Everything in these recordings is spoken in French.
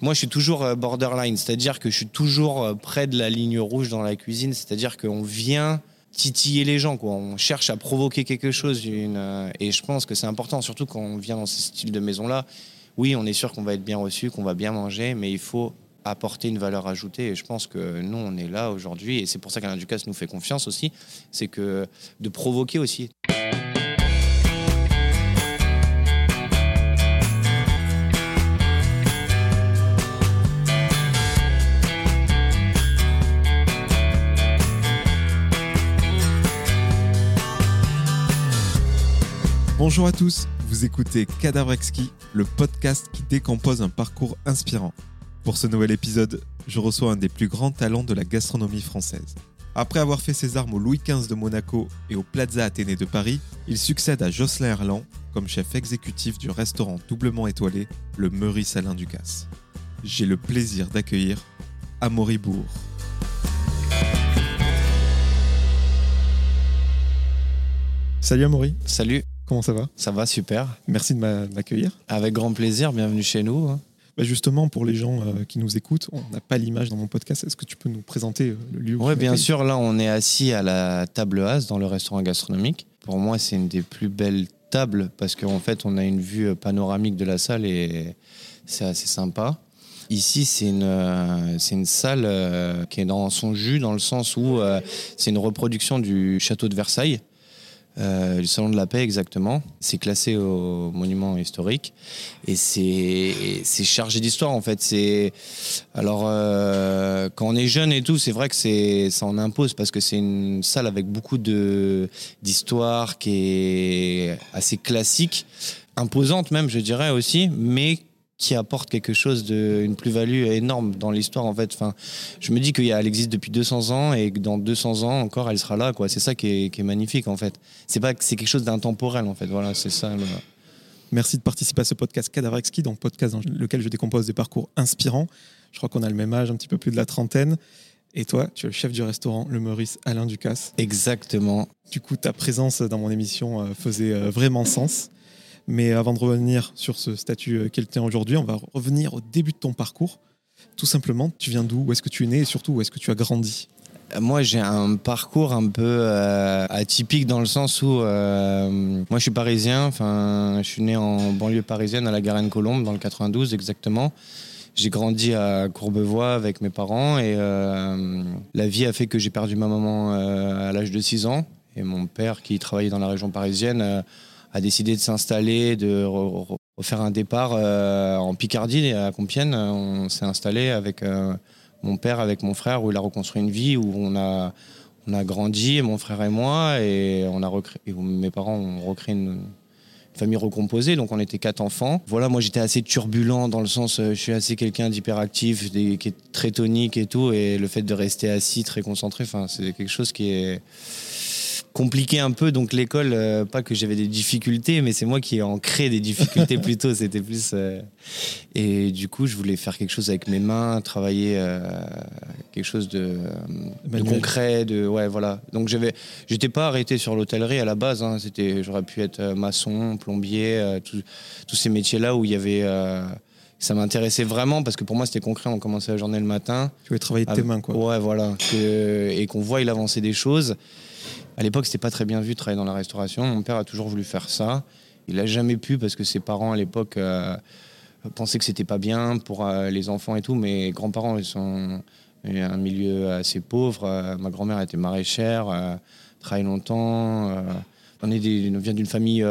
Moi, je suis toujours euh, borderline, c'est-à-dire que je suis toujours euh, près de la ligne rouge dans la cuisine, c'est-à-dire qu'on vient titiller les gens, quoi. On cherche à provoquer quelque chose, euh, et je pense que c'est important, surtout quand on vient dans ce style de maison-là. Oui, on est sûr qu'on va être bien reçu, qu'on va bien manger, mais il faut apporter une valeur ajoutée. Et je pense que nous, on est là aujourd'hui, et c'est pour ça qu'Alain Ducasse nous fait confiance aussi, c'est que de provoquer aussi. Bonjour à tous, vous écoutez Cadavre Exquis, le podcast qui décompose un parcours inspirant. Pour ce nouvel épisode, je reçois un des plus grands talents de la gastronomie française. Après avoir fait ses armes au Louis XV de Monaco et au Plaza Athénée de Paris, il succède à Jocelyn Erland comme chef exécutif du restaurant doublement étoilé, le Meurice Alain Ducasse. J'ai le plaisir d'accueillir Amaury Bourg. Salut Amaury, Salut, comment ça va? Ça va super. Merci de m'a- m'accueillir. Avec grand plaisir, bienvenue chez nous. hein. Bah, justement, pour les gens euh, qui nous écoutent, on n'a pas l'image dans mon podcast. Est-ce que tu peux nous présenter euh, le lieu Oui, bien sûr, là, on est assis à la table As dans le restaurant gastronomique. Pour moi, c'est une des plus belles tables parce qu'en fait, on a une vue panoramique de la salle et c'est assez sympa. Ici, c'est une, euh, salle euh, qui est dans son jus, dans le sens où euh, c'est une reproduction du château de Versailles, euh, du Salon de la Paix exactement. C'est classé au monument historique et c'est chargé d'histoire en fait. Alors euh, quand on est jeune et tout, c'est vrai que ça en impose parce que c'est une salle avec beaucoup d'histoire qui est assez classique, imposante même, je dirais aussi, mais qui apporte quelque chose de une plus-value énorme dans l'histoire en fait. Enfin, je me dis qu'elle existe depuis 200 ans et que dans 200 ans encore elle sera là quoi. C'est ça qui est, qui est magnifique en fait. C'est pas c'est quelque chose d'intemporel en fait. Voilà, c'est ça. le- Merci de participer à ce podcast Cadavre Exquis, donc podcast dans lequel je décompose des parcours inspirants. Je crois qu'on a le même âge, un petit peu plus de la trentaine. Et toi, tu es le chef du restaurant Le Meurice Alain Ducasse. Exactement. Du coup, ta présence dans mon émission euh, faisait euh, vraiment sens. Mais avant de revenir sur ce statut euh, qu'elle tient aujourd'hui, on va revenir au début de ton parcours. Tout simplement, tu viens d'où? Où est-ce que tu es né? Et surtout où est-ce que tu as grandi? Moi, j'ai un parcours un peu euh, atypique dans le sens où euh, moi, je suis parisien. Enfin, je suis né en banlieue parisienne à la Garenne-Colombe, dans le 92 exactement. J'ai grandi à Courbevoie avec mes parents et euh, la vie a fait que j'ai perdu ma maman euh, à l'âge de 6 ans. Et mon père, qui travaillait dans la région parisienne, euh, a décidé de s'installer, de re- re- refaire un départ euh, en Picardie, à Compiègne. On s'est installé avec euh, mon père, avec mon frère, où il a reconstruit une vie, où on a, on a grandi, mon frère et moi, et, on a où mes parents ont recréé une, famille recomposée, donc on était quatre enfants. Voilà, moi j'étais assez turbulent dans le sens, euh, je suis assez quelqu'un d'hyperactif, qui est très tonique et tout, et le fait de rester assis, très concentré, enfin, c'est quelque chose qui est compliqué un peu. Donc l'école, euh, pas que j'avais des difficultés, mais c'est moi qui en crée des difficultés plutôt. C'était plus. euh, Et du coup, je voulais faire quelque chose avec mes mains, travailler euh, quelque chose de, concret, de ouais voilà. Donc j'avais, j'étais pas arrêté sur l'hôtellerie à la base. hein. C'était, j'aurais pu être maçon, plombier, tout- tous ces métiers-là où il y avait. ça m'intéressait vraiment parce que pour moi c'était concret. On commençait la journée le matin. Tu voulais travailler de tes mains, quoi. Ouais, voilà. Que- et qu'on voit il avancer des choses. À l'époque, c'était pas très bien vu de travailler dans la restauration. Mon père a toujours voulu faire ça. Il a jamais pu parce que ses parents à l'époque euh, pensaient que c'était pas bien pour euh, les enfants et tout. Mes grands-parents, ils sont un milieu assez pauvre. Euh, ma grand-mère était maraîchère, travaille longtemps. on vient d'une famille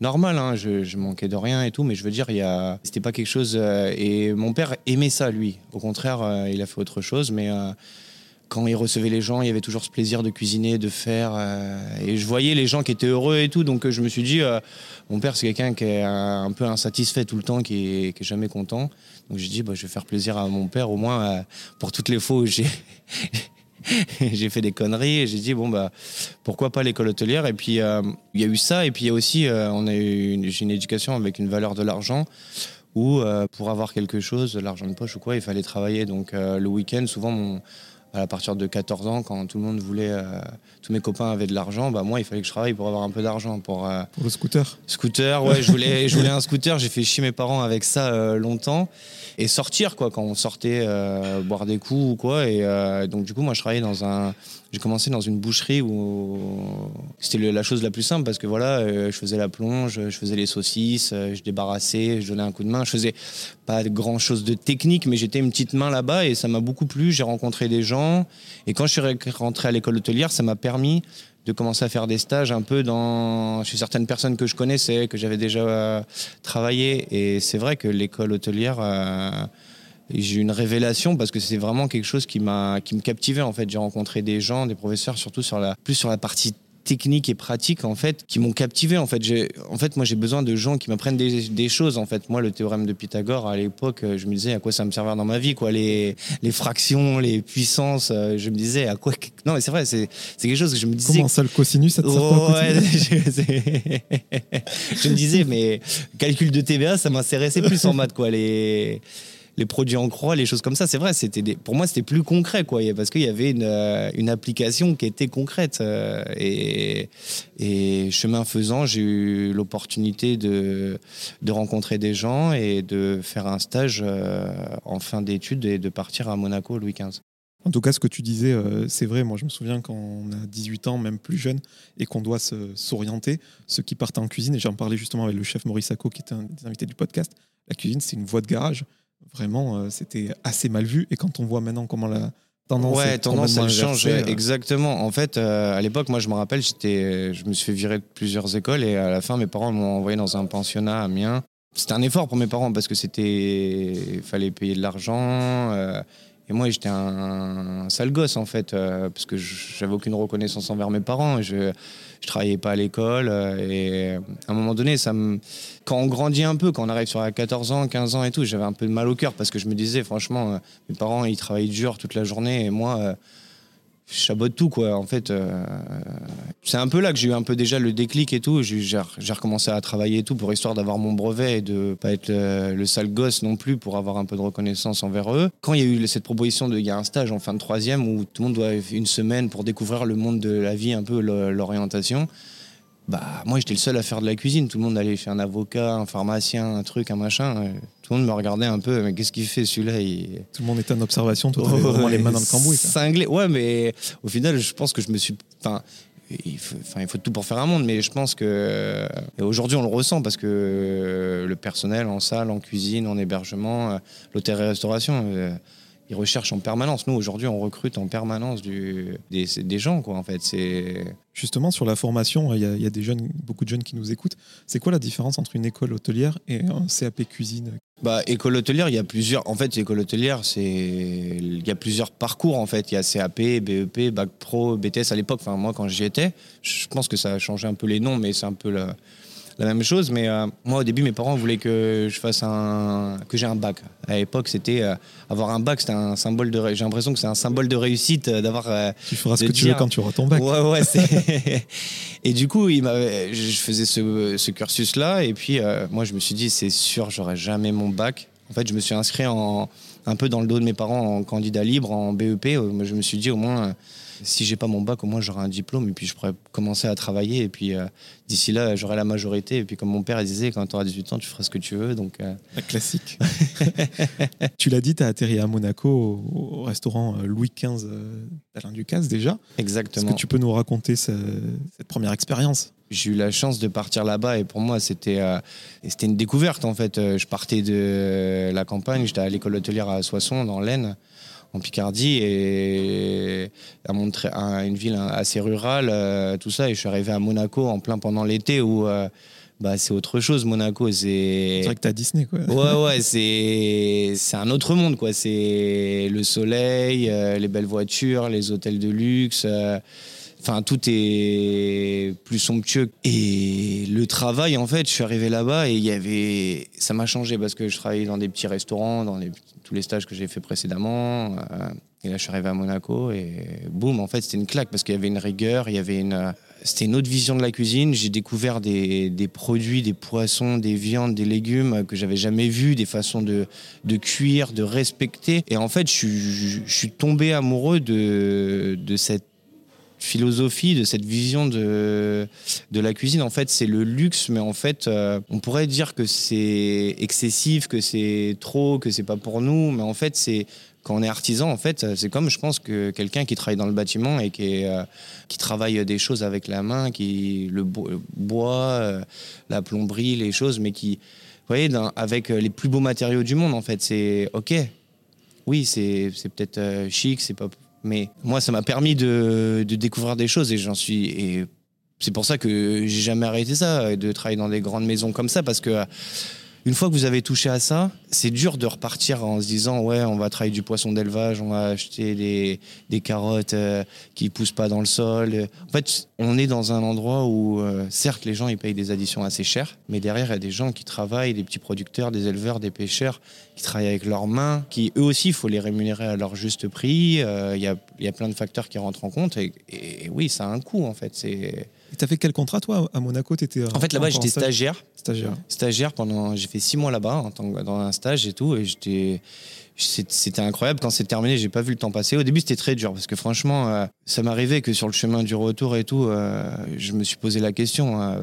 normale. hein. Je, manquais de rien et tout, mais je veux dire, il a, c'était pas quelque chose. et mon père aimait ça, lui. Au contraire, il a fait autre chose, mais quand il recevait les gens, il y avait toujours ce plaisir de cuisiner, de faire. euh, et je voyais les gens qui étaient heureux et tout. Donc euh, je me suis dit, euh, mon père, c'est quelqu'un qui est un, peu insatisfait tout le temps, qui est, jamais content. Donc j'ai dit, bah, je vais faire plaisir à mon père, au moins pour toutes les fois où j'ai. fait des conneries et j'ai dit bon bah pourquoi pas l'école hôtelière? Et puis il y a eu ça et puis il y a aussi on a eu une, j'ai une éducation avec une valeur de l'argent où pour avoir quelque chose, l'argent de poche ou quoi, il fallait travailler. Donc le week-end, souvent, mon, à partir de 14 ans, quand tout le monde voulait, euh, tous mes copains avaient de l'argent, bah moi il fallait que je travaille pour avoir un peu d'argent. Pour, euh, Pour le scooter Scooter, ouais, je voulais, je voulais un scooter. J'ai fait chier mes parents avec ça euh, longtemps et sortir quoi quand on sortait boire des coups ou quoi. Et donc du coup, moi, je travaillais dans un. J'ai commencé dans une boucherie où c'était la chose la plus simple parce que voilà, je faisais la plonge, je faisais les saucisses, je débarrassais, je donnais un coup de main. Je faisais pas grand chose de technique, mais j'étais une petite main là-bas et ça m'a beaucoup plu. J'ai rencontré des gens et quand je suis re- rentré à l'école hôtelière, ça m'a permis de commencer à faire des stages un peu dans chez certaines personnes que je connaissais, que j'avais déjà euh, travaillé. Et c'est vrai que l'école hôtelière, euh, j'ai eu une révélation parce que c'est vraiment quelque chose qui m'a qui me captivait en fait. J'ai rencontré des gens, des professeurs, surtout sur la plus sur la partie technique et pratique en fait qui m'ont captivé en fait. J'ai en fait moi j'ai besoin de gens qui m'apprennent des, des choses en fait. Moi le théorème de Pythagore à l'époque euh, je me disais à quoi ça me servir dans ma vie quoi. Les les fractions les puissances euh, je me disais à quoi non mais c'est vrai c'est quelque chose que je me disais Comment ça, le cosinus, ça te sert pas au ouais, quotidien je, me disais, mais calcul de TVA, ça m'intéressait plus en maths, quoi. Les, les produits en croix, les choses comme ça, c'est vrai, c'était pour moi, c'était plus concret, quoi. Parce qu'il y avait une, euh, application qui était concrète. euh, Et, chemin faisant, j'ai eu l'opportunité de, rencontrer des gens et de faire un stage euh, en fin d'études et de partir à Monaco Louis XV. En tout cas, ce que tu disais, c'est vrai. Moi, je me souviens quand on a 18 ans, même plus jeune, et qu'on doit s'orienter, ceux qui partent en cuisine, et j'en parlais justement avec le chef Maurice Sacco, qui était un des invités du podcast, la cuisine, c'est une voie de garage. Vraiment, euh, c'était assez mal vu. Et quand on voit maintenant comment la tendance Ouais, tendance, elle change. euh, Exactement. En fait, euh, à l'époque, moi, je me rappelle, j'étais, je me suis fait virer de plusieurs écoles et à la fin, mes parents m'ont envoyé dans un pensionnat à Amiens. C'était un effort pour mes parents parce que c'était, il fallait payer de l'argent. euh, et moi, j'étais un, un sale gosse en fait, euh, parce que j'avais aucune reconnaissance envers mes parents. Je, je travaillais pas à l'école et à un moment donné, ça me, quand on grandit un peu, quand on arrive sur à 14 ans, 15 ans et tout, j'avais un peu de mal au cœur parce que je me disais, franchement, euh, mes parents, ils travaillent dur toute la journée et moi, euh, je chabote tout, quoi. En fait, euh, c'est un peu là que j'ai eu un peu déjà le déclic et tout. J'ai recommencé à travailler et tout pour histoire d'avoir mon brevet et de pas être le, le sale gosse non plus pour avoir un peu de reconnaissance envers eux. Quand il y a eu cette proposition de, il y a un stage en fin de troisième où tout le monde doit une semaine pour découvrir le monde de la vie, un peu l'orientation. Bah, moi, j'étais le seul à faire de la cuisine. Tout le monde allait chez un avocat, un pharmacien, un truc, un machin. Euh, Tout le monde me regardait un peu. Mais qu'est-ce qu'il fait celui-là il... Tout le monde était en observation, toi, t'avais vraiment les mains dans le cambouis. quoi. Cinglé. Ouais, mais au final, je pense que je me suis. Enfin, il faut, enfin, il faut tout pour faire un monde, mais je pense que. et aujourd'hui, on le ressent parce que le personnel en salle, en cuisine, en hébergement, euh, l'hôtellerie-restauration. Ils recherchent en permanence. Nous, aujourd'hui, on recrute en permanence du, des, des gens, quoi, en fait. C'est. Justement, sur la formation, il y, a, il y a des jeunes, beaucoup de jeunes qui nous écoutent. C'est quoi la différence entre une école hôtelière et un CAP cuisine? Bah, école hôtelière, il y a plusieurs. En fait, école hôtelière, c'est il y a plusieurs parcours en fait. Il y a CAP, BEP, bac pro, BTS à l'époque. Enfin, moi, quand j'y étais, je pense que ça a changé un peu les noms, mais c'est un peu la, la même chose. Mais euh, moi, au début, mes parents voulaient que je fasse un que j'ai un bac. À l'époque, c'était euh, avoir un bac, c'était un symbole de. J'ai l'impression que c'est un symbole de réussite euh, d'avoir. euh, Tu feras ce que tu veux quand tu auras ton bac. Ouais, ouais. c'est- et du coup, il je faisais ce, ce cursus-là. Et puis, moi, je me suis dit, c'est sûr, j'aurai jamais mon bac. En fait, je me suis inscrit en, un peu dans le dos de mes parents en candidat libre, en BEP. Je me suis dit, au moins, si j'ai pas mon bac, au moins, j'aurai un diplôme. Et puis, je pourrais commencer à travailler. Et puis, euh, d'ici là, j'aurai la majorité. Et puis, comme mon père disait, quand tu auras 18 ans, tu feras ce que tu veux. Donc, euh, La classique. tu l'as dit, tu as atterri à Monaco au, au restaurant euh, Louis XV d'Alain Ducasse déjà. Est-ce exactement. que tu peux nous raconter ce- cette première expérience? J'ai eu la chance de partir là-bas et pour moi c'était euh, c'était une découverte en fait. Je partais de la campagne, j'étais à l'école hôtelière à Soissons dans l'Aisne en Picardie et à, Montré- à une ville assez rurale euh, tout ça et je suis arrivé à Monaco en plein pendant l'été où euh, bah c'est autre chose Monaco c'est C'est vrai que à Disney, quoi. Ouais, ouais, c'est un autre monde, quoi. C'est le soleil, euh, les belles voitures, les hôtels de luxe. Enfin, tout est plus somptueux. Et le travail, en fait, je suis arrivé là-bas et il y avait. Ça m'a changé parce que je travaillais dans des petits restaurants, dans les- tous les stages que j'ai fait précédemment. euh, et là, je suis arrivé à Monaco et boum, en fait, c'était une claque parce qu'il y avait une rigueur, il y avait une. c'était une autre vision de la cuisine. J'ai découvert des, des produits, des poissons, des viandes, des légumes que j'avais jamais vus, des façons de, de cuire, de respecter. Et en fait, je, je suis tombé amoureux de, de cette philosophie, de cette vision de, de la cuisine. En fait, c'est le luxe, mais en fait, euh, on pourrait dire que c'est excessif, que c'est trop, que c'est pas pour nous. Mais en fait, c'est quand on est artisan, en fait, c'est comme je pense que quelqu'un qui travaille dans le bâtiment et qui, euh, qui travaille des choses avec la main, qui le bo- le bois, euh, la plomberie, les choses, mais qui, vous voyez, avec les plus beaux matériaux du monde, en fait, c'est ok. Oui, c'est peut-être chic, c'est pas. Mais moi, ça m'a permis de, découvrir des choses et j'en suis. Et c'est pour ça que j'ai jamais arrêté ça, de travailler dans des grandes maisons comme ça, parce que une fois que vous avez touché à ça, c'est dur de repartir en se disant ouais, on va travailler du poisson d'élevage, on va acheter des, des carottes euh, qui poussent pas dans le sol. En fait, on est dans un endroit où euh, certes les gens ils payent des additions assez chères, mais derrière il y a des gens qui travaillent, des petits producteurs, des éleveurs, des pêcheurs qui travaillent avec leurs mains, qui eux aussi il faut les rémunérer à leur juste prix. Euh, Il y, a, y a plein de facteurs qui rentrent en compte et, oui, ça a un coût en fait. Et t'as fait quel contrat, toi, à Monaco? T'étais en fait là-bas j'étais stagiaire. Stagiaire. stagiaire pendant j'ai fait six mois là-bas dans un stage et tout et j'étais c'était incroyable. Quand c'est terminé j'ai pas vu le temps passer. Au début c'était très dur parce que franchement euh, ça m'arrivait que sur le chemin du retour et tout euh, je me suis posé la question euh,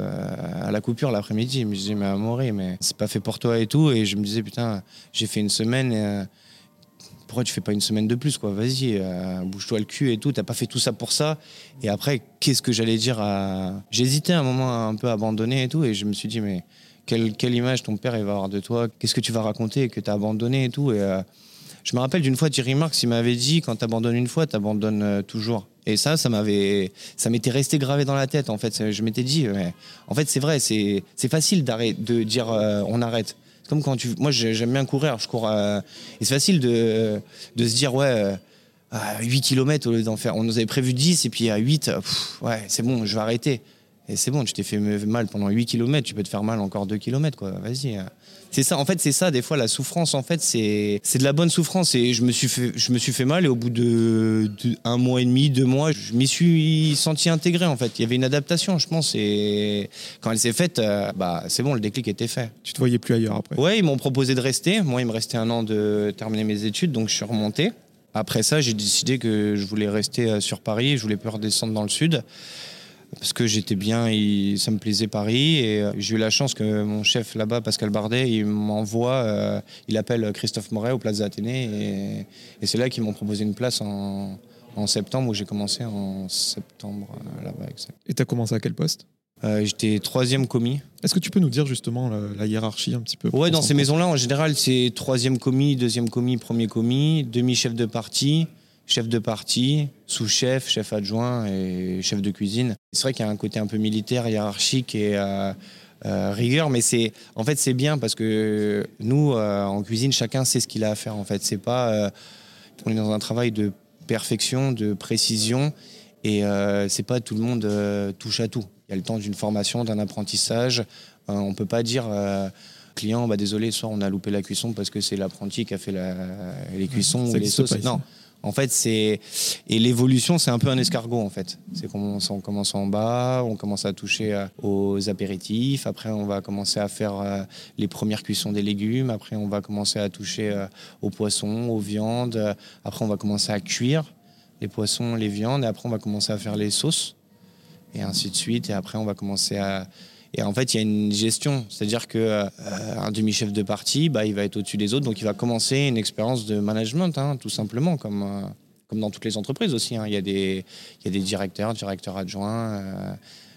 à la coupure l'après-midi. Je me disais mais Amaury mais c'est pas fait pour toi et tout. Et je me disais putain j'ai fait une semaine et, euh, pourquoi tu fais pas une semaine de plus quoi? Vas-y, euh, bouge-toi le cul et tout. T'as pas fait tout ça pour ça. Et après, qu'est-ce que j'allais dire. J'hésitais un moment un peu abandonner et tout, et je me suis dit mais quelle, image ton père il va avoir de toi? Qu'est-ce que tu vas raconter que t'as abandonné et tout? Et euh, je me rappelle d'une fois Thierry Marx, il m'avait dit quand t'abandonnes une fois, t'abandonnes euh, toujours. Et ça, ça m'avait, ça m'était resté gravé dans la tête. En fait, je m'étais dit, en fait, c'est vrai, c'est, c'est facile d'arrêter, de dire on arrête. Comme quand tu, moi, j'ai- j'aime bien courir, je cours, euh, et c'est facile de, de se dire ouais. euh, à 8 km au lieu d'en faire. On nous avait prévu 10 et puis à 8, pff, ouais, c'est bon, je vais arrêter. Et c'est bon, tu t'es fait mal pendant 8 km, tu peux te faire mal encore 2 km, quoi. Vas-y. C'est ça, en fait, c'est ça, des fois, la souffrance, en fait, c'est c'est de la bonne souffrance. Et je me suis fait, je me suis fait mal, et au bout de, de un mois et demi, deux mois, je m'y suis senti intégré, en fait. Il y avait une adaptation, je pense, et quand elle s'est faite, euh, bah, c'est bon, le déclic était fait. Tu te voyais plus ailleurs après? Ouais, ils m'ont proposé de rester. Moi, il me restait un an de terminer mes études, donc je suis remonté. Après ça, j'ai décidé que je voulais rester euh, sur Paris, je voulais pas redescendre dans le sud parce que j'étais bien, et ça me plaisait Paris et euh, j'ai eu la chance que mon chef là-bas, Pascal Bardet, il m'envoie, euh, il appelle Christophe Moret au Plaza Athénée et, et c'est là qu'ils m'ont proposé une place en, en septembre où j'ai commencé en septembre euh, là-bas. Et t'as commencé à quel poste? Euh, J'étais troisième commis. Est-ce que tu peux nous dire justement la, la hiérarchie un petit peu Ouais, dans ces maisons-là, en général, c'est troisième commis, deuxième commis, premier commis, demi-chef de partie, chef de partie, sous-chef, chef adjoint et chef de cuisine. C'est vrai qu'il y a un côté un peu militaire, hiérarchique et euh, euh, rigueur, mais c'est en fait c'est bien parce que nous, euh, en cuisine, chacun sait ce qu'il a à faire. En fait, c'est pas on est dans un travail de perfection, de précision, et c'est pas tout le monde touche à tout. Il y a le temps d'une formation, d'un apprentissage. On peut pas dire client, bah désolé, ce soir on a loupé la cuisson parce que c'est l'apprenti qui a fait la- les cuissons ça ou les sauces. non. En fait, c'est et l'évolution, c'est un peu un escargot en fait. C'est qu'on on commence en bas, on commence à toucher euh, aux apéritifs. Après, on va commencer à faire euh, les premières cuissons des légumes. Après, on va commencer à toucher euh, aux poissons, aux viandes. Après, on va commencer à cuire les poissons, les viandes. Et après, on va commencer à faire les sauces et ainsi de suite. Et après, on va commencer à et en fait, il y a une gestion, c'est-à-dire que euh, demi-chef de partie, bah, il va être au-dessus des autres, donc il va commencer une expérience de management, hein, tout simplement, comme, euh, comme dans toutes les entreprises aussi. hein. Il, y a des, il y a des directeurs, directeurs adjoints,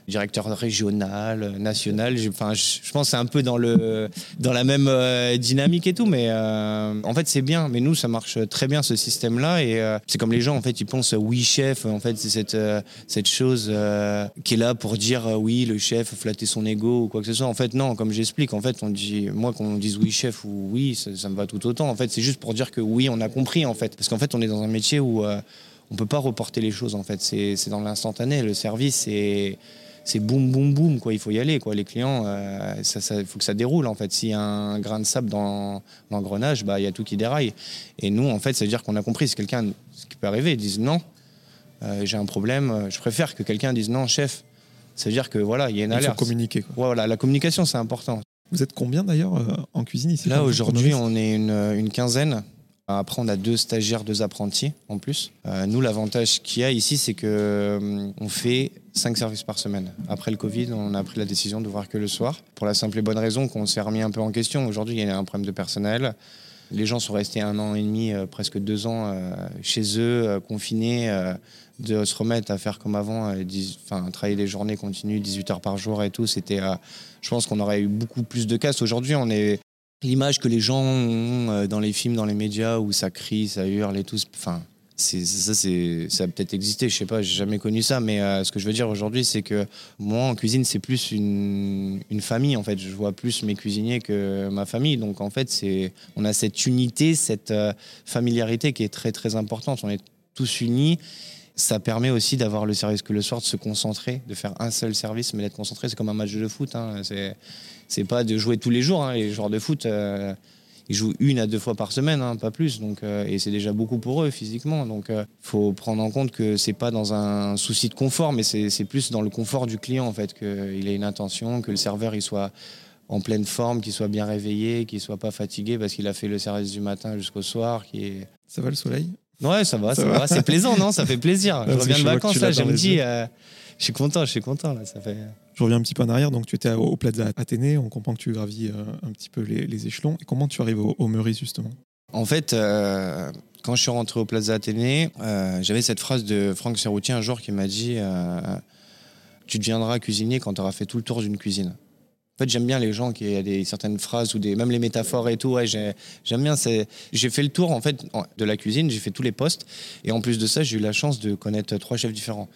directeurs régional, euh, national. Enfin, je, pense c'est un peu dans, le, dans la même euh, dynamique et tout, mais euh, en fait, c'est bien. Mais nous, ça marche très bien ce système-là, et c'est comme les gens, en fait, ils pensent oui chef. En fait, c'est cette, cette chose qui est là pour dire oui, le chef, flatter son ego ou quoi que ce soit. En fait, non, comme j'explique, en fait, on dit, moi, qu'on dise oui chef ou oui, ça, me va tout autant. En fait, c'est juste pour dire que oui, on a compris, en fait. Parce qu'en fait, on est dans un métier où on peut pas reporter les choses, en fait. C'est dans l'instantané. Le service, c'est c'est boum boum boum quoi il faut y aller quoi les clients euh, ça ça faut que ça déroule en fait s'il y a un grain de sable dans l'engrenage bah il y a tout qui déraille et nous en fait ça veut dire qu'on a compris si quelqu'un ce qui peut arriver ils disent non euh, j'ai un problème euh, je préfère que quelqu'un dise non chef Ça veut dire que voilà, il y a une Il faut alerte. communiquer. quoi. Voilà, la communication, c'est important. Vous êtes combien d'ailleurs euh, en cuisine ici Là, aujourd'hui, on est une, une quinzaine. Après, on a deux stagiaires, deux apprentis en plus. Euh, nous, l'avantage qu'il y a ici, c'est que euh, on fait cinq services par semaine. Après le Covid, on a pris la décision d'ouvrir que le soir, pour la simple et bonne raison qu'on s'est remis un peu en question. Aujourd'hui, il y a un problème de personnel. Les gens sont restés un an et demi, euh, presque deux ans euh, chez eux, euh, confinés, de se remettre à faire comme avant, euh, dix- enfin travailler des journées continues, 18 heures par jour et tout. C'était, je pense qu'on aurait eu beaucoup plus de casse. Aujourd'hui, on est l'image que les gens ont dans les films, dans les médias où ça crie, ça hurle et tout. Enfin, ça, ça a peut-être existé. Je sais pas, j'ai jamais connu ça, mais euh, ce que je veux dire aujourd'hui, c'est que moi en cuisine, c'est plus une, famille en fait. Je vois plus mes cuisiniers que ma famille, donc en fait, c'est on a cette unité, cette euh, familiarité qui est très très importante. On est tous unis. Ça permet aussi d'avoir le service que le soir, de se concentrer, de faire un seul service, mais d'être concentré. C'est comme un match de foot. hein. C'est pas de jouer tous les jours. hein. Les joueurs de foot, euh, ils jouent une à deux fois par semaine, hein, pas plus. Donc, euh, et c'est déjà beaucoup pour eux physiquement. Donc, il faut prendre en compte que c'est pas dans un souci de confort, mais c'est plus dans le confort du client en fait qu'il ait une intention, que le serveur il soit en pleine forme, qu'il soit bien réveillé, qu'il soit pas fatigué parce qu'il a fait le service du matin jusqu'au soir. Qui est... Ça va le soleil? Ouais, ça va, Ça ça, va. va. C'est plaisant, non? Ça fait plaisir. je reviens de vacances là, je me dis, euh, je suis content, je suis content là. Ça fait. Je reviens un petit peu en arrière. Donc, tu étais au, Plaza Athénée. On comprend que tu gravis euh, un petit peu les, échelons. Et comment tu arrives au, Meurice, justement? En fait, euh, quand je suis rentré au Plaza Athénée, euh, j'avais cette phrase de Franck Serroutier un jour qui m'a dit Tu deviendras cuisinier quand tu auras fait tout le tour d'une cuisine. En fait, j'aime bien les gens qui ont des certaines phrases ou des, même les métaphores et tout. J'aime bien. J'ai fait le tour en fait de la cuisine, j'ai fait tous les postes. Et en plus de ça, j'ai eu la chance de connaître trois chefs différents.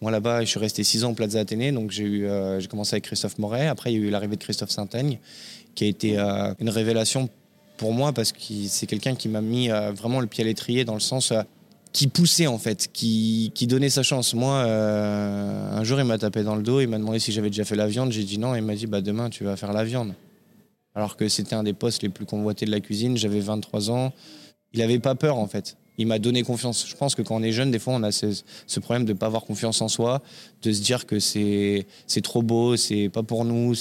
Moi là-bas, je suis resté six ans au Plaza Athénée, donc euh, j'ai commencé avec Christophe Moret. Après, il y a eu l'arrivée de Christophe Saint-Aigne, qui a été euh, une révélation pour moi parce que c'est quelqu'un qui m'a mis euh, vraiment le pied à l'étrier dans le sens qui poussait en fait, qui, qui donnait sa chance. Moi, un jour, il m'a tapé dans le dos, il m'a demandé si j'avais déjà fait la viande. J'ai dit non, il m'a dit bah demain tu vas faire la viande. Alors que c'était un des postes les plus convoités de la cuisine. J'avais 23 ans. Il avait pas peur en fait. Il m'a donné confiance. Je pense que quand on est jeune, des fois, on a ce, ce problème de ne pas avoir confiance en soi, de se dire que c'est trop beau, c'est pas pour nous,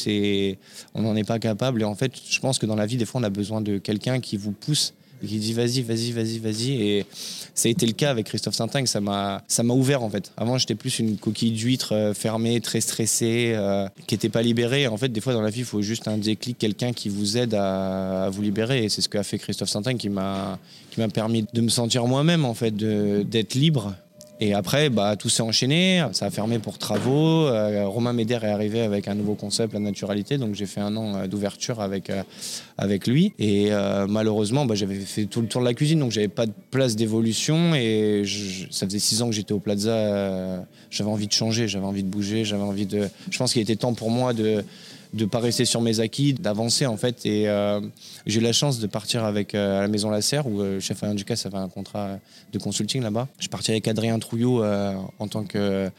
on n'en est pas capable. Et en fait, je pense que dans la vie, des fois, on a besoin de quelqu'un qui vous pousse qui dit vas-y, vas-y, vas-y, vas-y. Et ça a été le cas avec Christophe Saint-Aigne. Ça m'a, ça m'a ouvert en fait. Avant, j'étais plus une coquille d'huître euh, fermée, très stressée, euh, qui n'était pas libérée. En fait, des fois dans la vie, il faut juste un déclic, quelqu'un qui vous aide à, vous libérer. Et c'est ce qu'a fait Christophe Saint-Aigne qui m'a, permis de me sentir moi-même en fait, d'être libre. Et après, bah, tout s'est enchaîné. Ça a fermé pour travaux. Euh, Romain Médère est arrivé avec un nouveau concept, la naturalité. Donc j'ai fait un an euh, d'ouverture avec, euh, avec lui. Et malheureusement, bah, j'avais fait tout le tour de la cuisine, donc j'avais pas de place d'évolution. Et ça faisait six ans que j'étais au Plaza. j'avais envie de changer, j'avais envie de bouger, j'avais envie de. Je pense qu'il était temps pour moi de de pas rester sur mes acquis, d'avancer en fait. Et euh, j'ai eu la chance de partir avec euh, à la Maison Lasserre où euh, chef Alain Ducasse avait un contrat de consulting là-bas. Je parti avec Adrien Trouillot euh, en tant que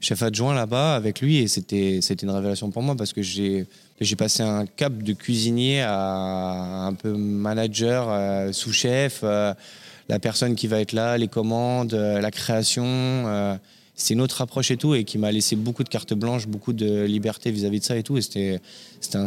chef adjoint là-bas avec lui et c'était c'était une révélation pour moi parce que j'ai j'ai passé un cap de cuisinier à un peu manager, sous-chef, la personne qui va être là, les commandes, la création. C'est une autre approche et tout, et qui m'a laissé beaucoup de cartes blanches, beaucoup de liberté vis-à-vis de ça et tout. Et c'était, un,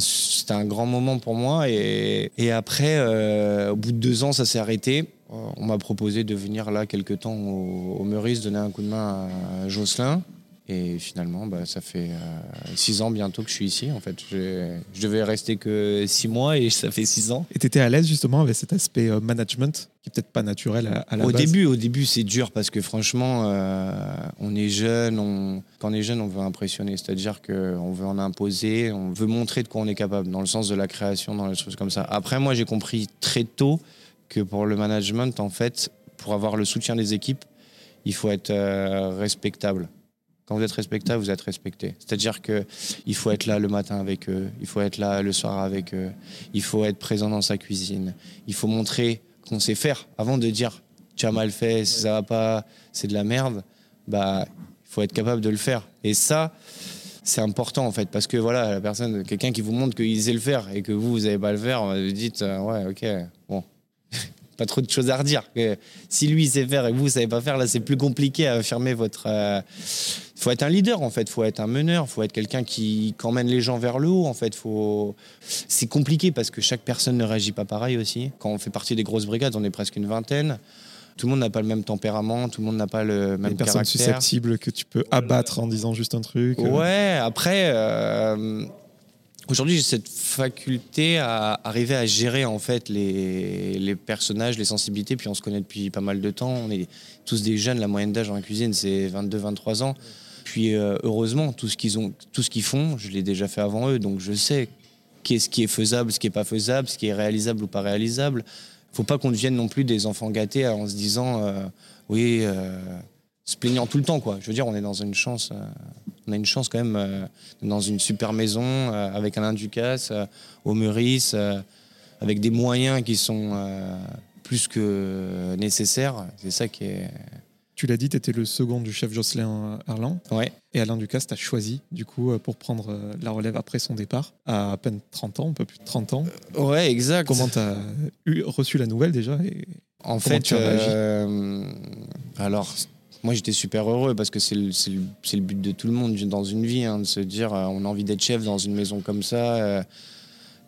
un grand moment pour moi. Et, après, euh, au bout de deux ans, ça s'est arrêté. On m'a proposé de venir là quelques temps au, au Meurice, donner un coup de main à Jocelyn. Et finalement, bah, ça fait euh, six ans bientôt que je suis ici. En fait, je devais rester que six mois et ça fait six ans. Et tu étais à l'aise justement avec cet aspect euh, management qui est peut-être pas naturel à, à la Au base début, au début, c'est dur parce que franchement, euh, on est jeune. On... Quand on est jeune, on veut impressionner, c'est-à-dire qu'on veut en imposer, on veut montrer de quoi on est capable, dans le sens de la création, dans les choses comme ça. Après, moi, j'ai compris très tôt que pour le management, en fait, pour avoir le soutien des équipes, il faut être euh, respectable. Quand vous êtes respectable, vous êtes respecté. C'est-à-dire que il faut être là le matin avec eux, il faut être là le soir avec eux, il faut être présent dans sa cuisine, il faut montrer qu'on sait faire avant de dire tu as mal fait, ça va pas, c'est de la merde. Bah, il faut être capable de le faire. Et ça, c'est important en fait, parce que voilà, la personne, quelqu'un qui vous montre qu'il sait le faire et que vous, vous n'avez pas le faire, vous dites euh, ouais, ok, bon, pas trop de choses à redire. Que si lui sait faire et vous, vous savez pas faire, là, c'est plus compliqué à affirmer votre. Il faut être un leader, en fait. faut être un meneur. faut être quelqu'un qui, qui emmène les gens vers le haut, en fait. Faut... C'est compliqué parce que chaque personne ne réagit pas pareil aussi. Quand on fait partie des grosses brigades, on est presque une vingtaine. Tout le monde n'a pas le même tempérament, tout le monde n'a pas le même Une personne caractère. susceptible que tu peux abattre en disant juste un truc. euh. Ouais, après, euh, aujourd'hui, j'ai cette faculté à arriver à gérer en fait les, personnages, les sensibilités. Puis on se connaît depuis pas mal de temps. On est tous des jeunes. La moyenne d'âge dans la cuisine, c'est 22-23 ans. Puis euh, heureusement, tout ce qu'ils ont, tout ce qu'ils font, je l'ai déjà fait avant eux, donc je sais qu'est-ce qui est faisable, ce qui est pas faisable, ce qui est réalisable ou pas réalisable. Faut pas qu'on devienne non plus des enfants gâtés en se disant euh, oui, euh, se plaignant tout le temps quoi. Je veux dire, on est dans une chance, on a une chance quand même euh, dans une super maison euh, avec Alain Ducasse euh, au Meurice, avec des moyens qui sont plus que nécessaires. C'est ça qui est. Tu l'as dit, tu étais le second du chef Jocelyn Arlan. Ouais. Et Alain Ducasse t'a choisi, du coup, pour prendre la relève après son départ, à à peine 30 ans, un peu plus de 30 ans. Ouais, exact. Comment tu as reçu la nouvelle déjà et... En fait, tu euh, alors, moi j'étais super heureux parce que c'est le, le- le but de tout le monde dans une vie, hein, de se dire euh, on a envie d'être chef dans une maison comme ça, euh,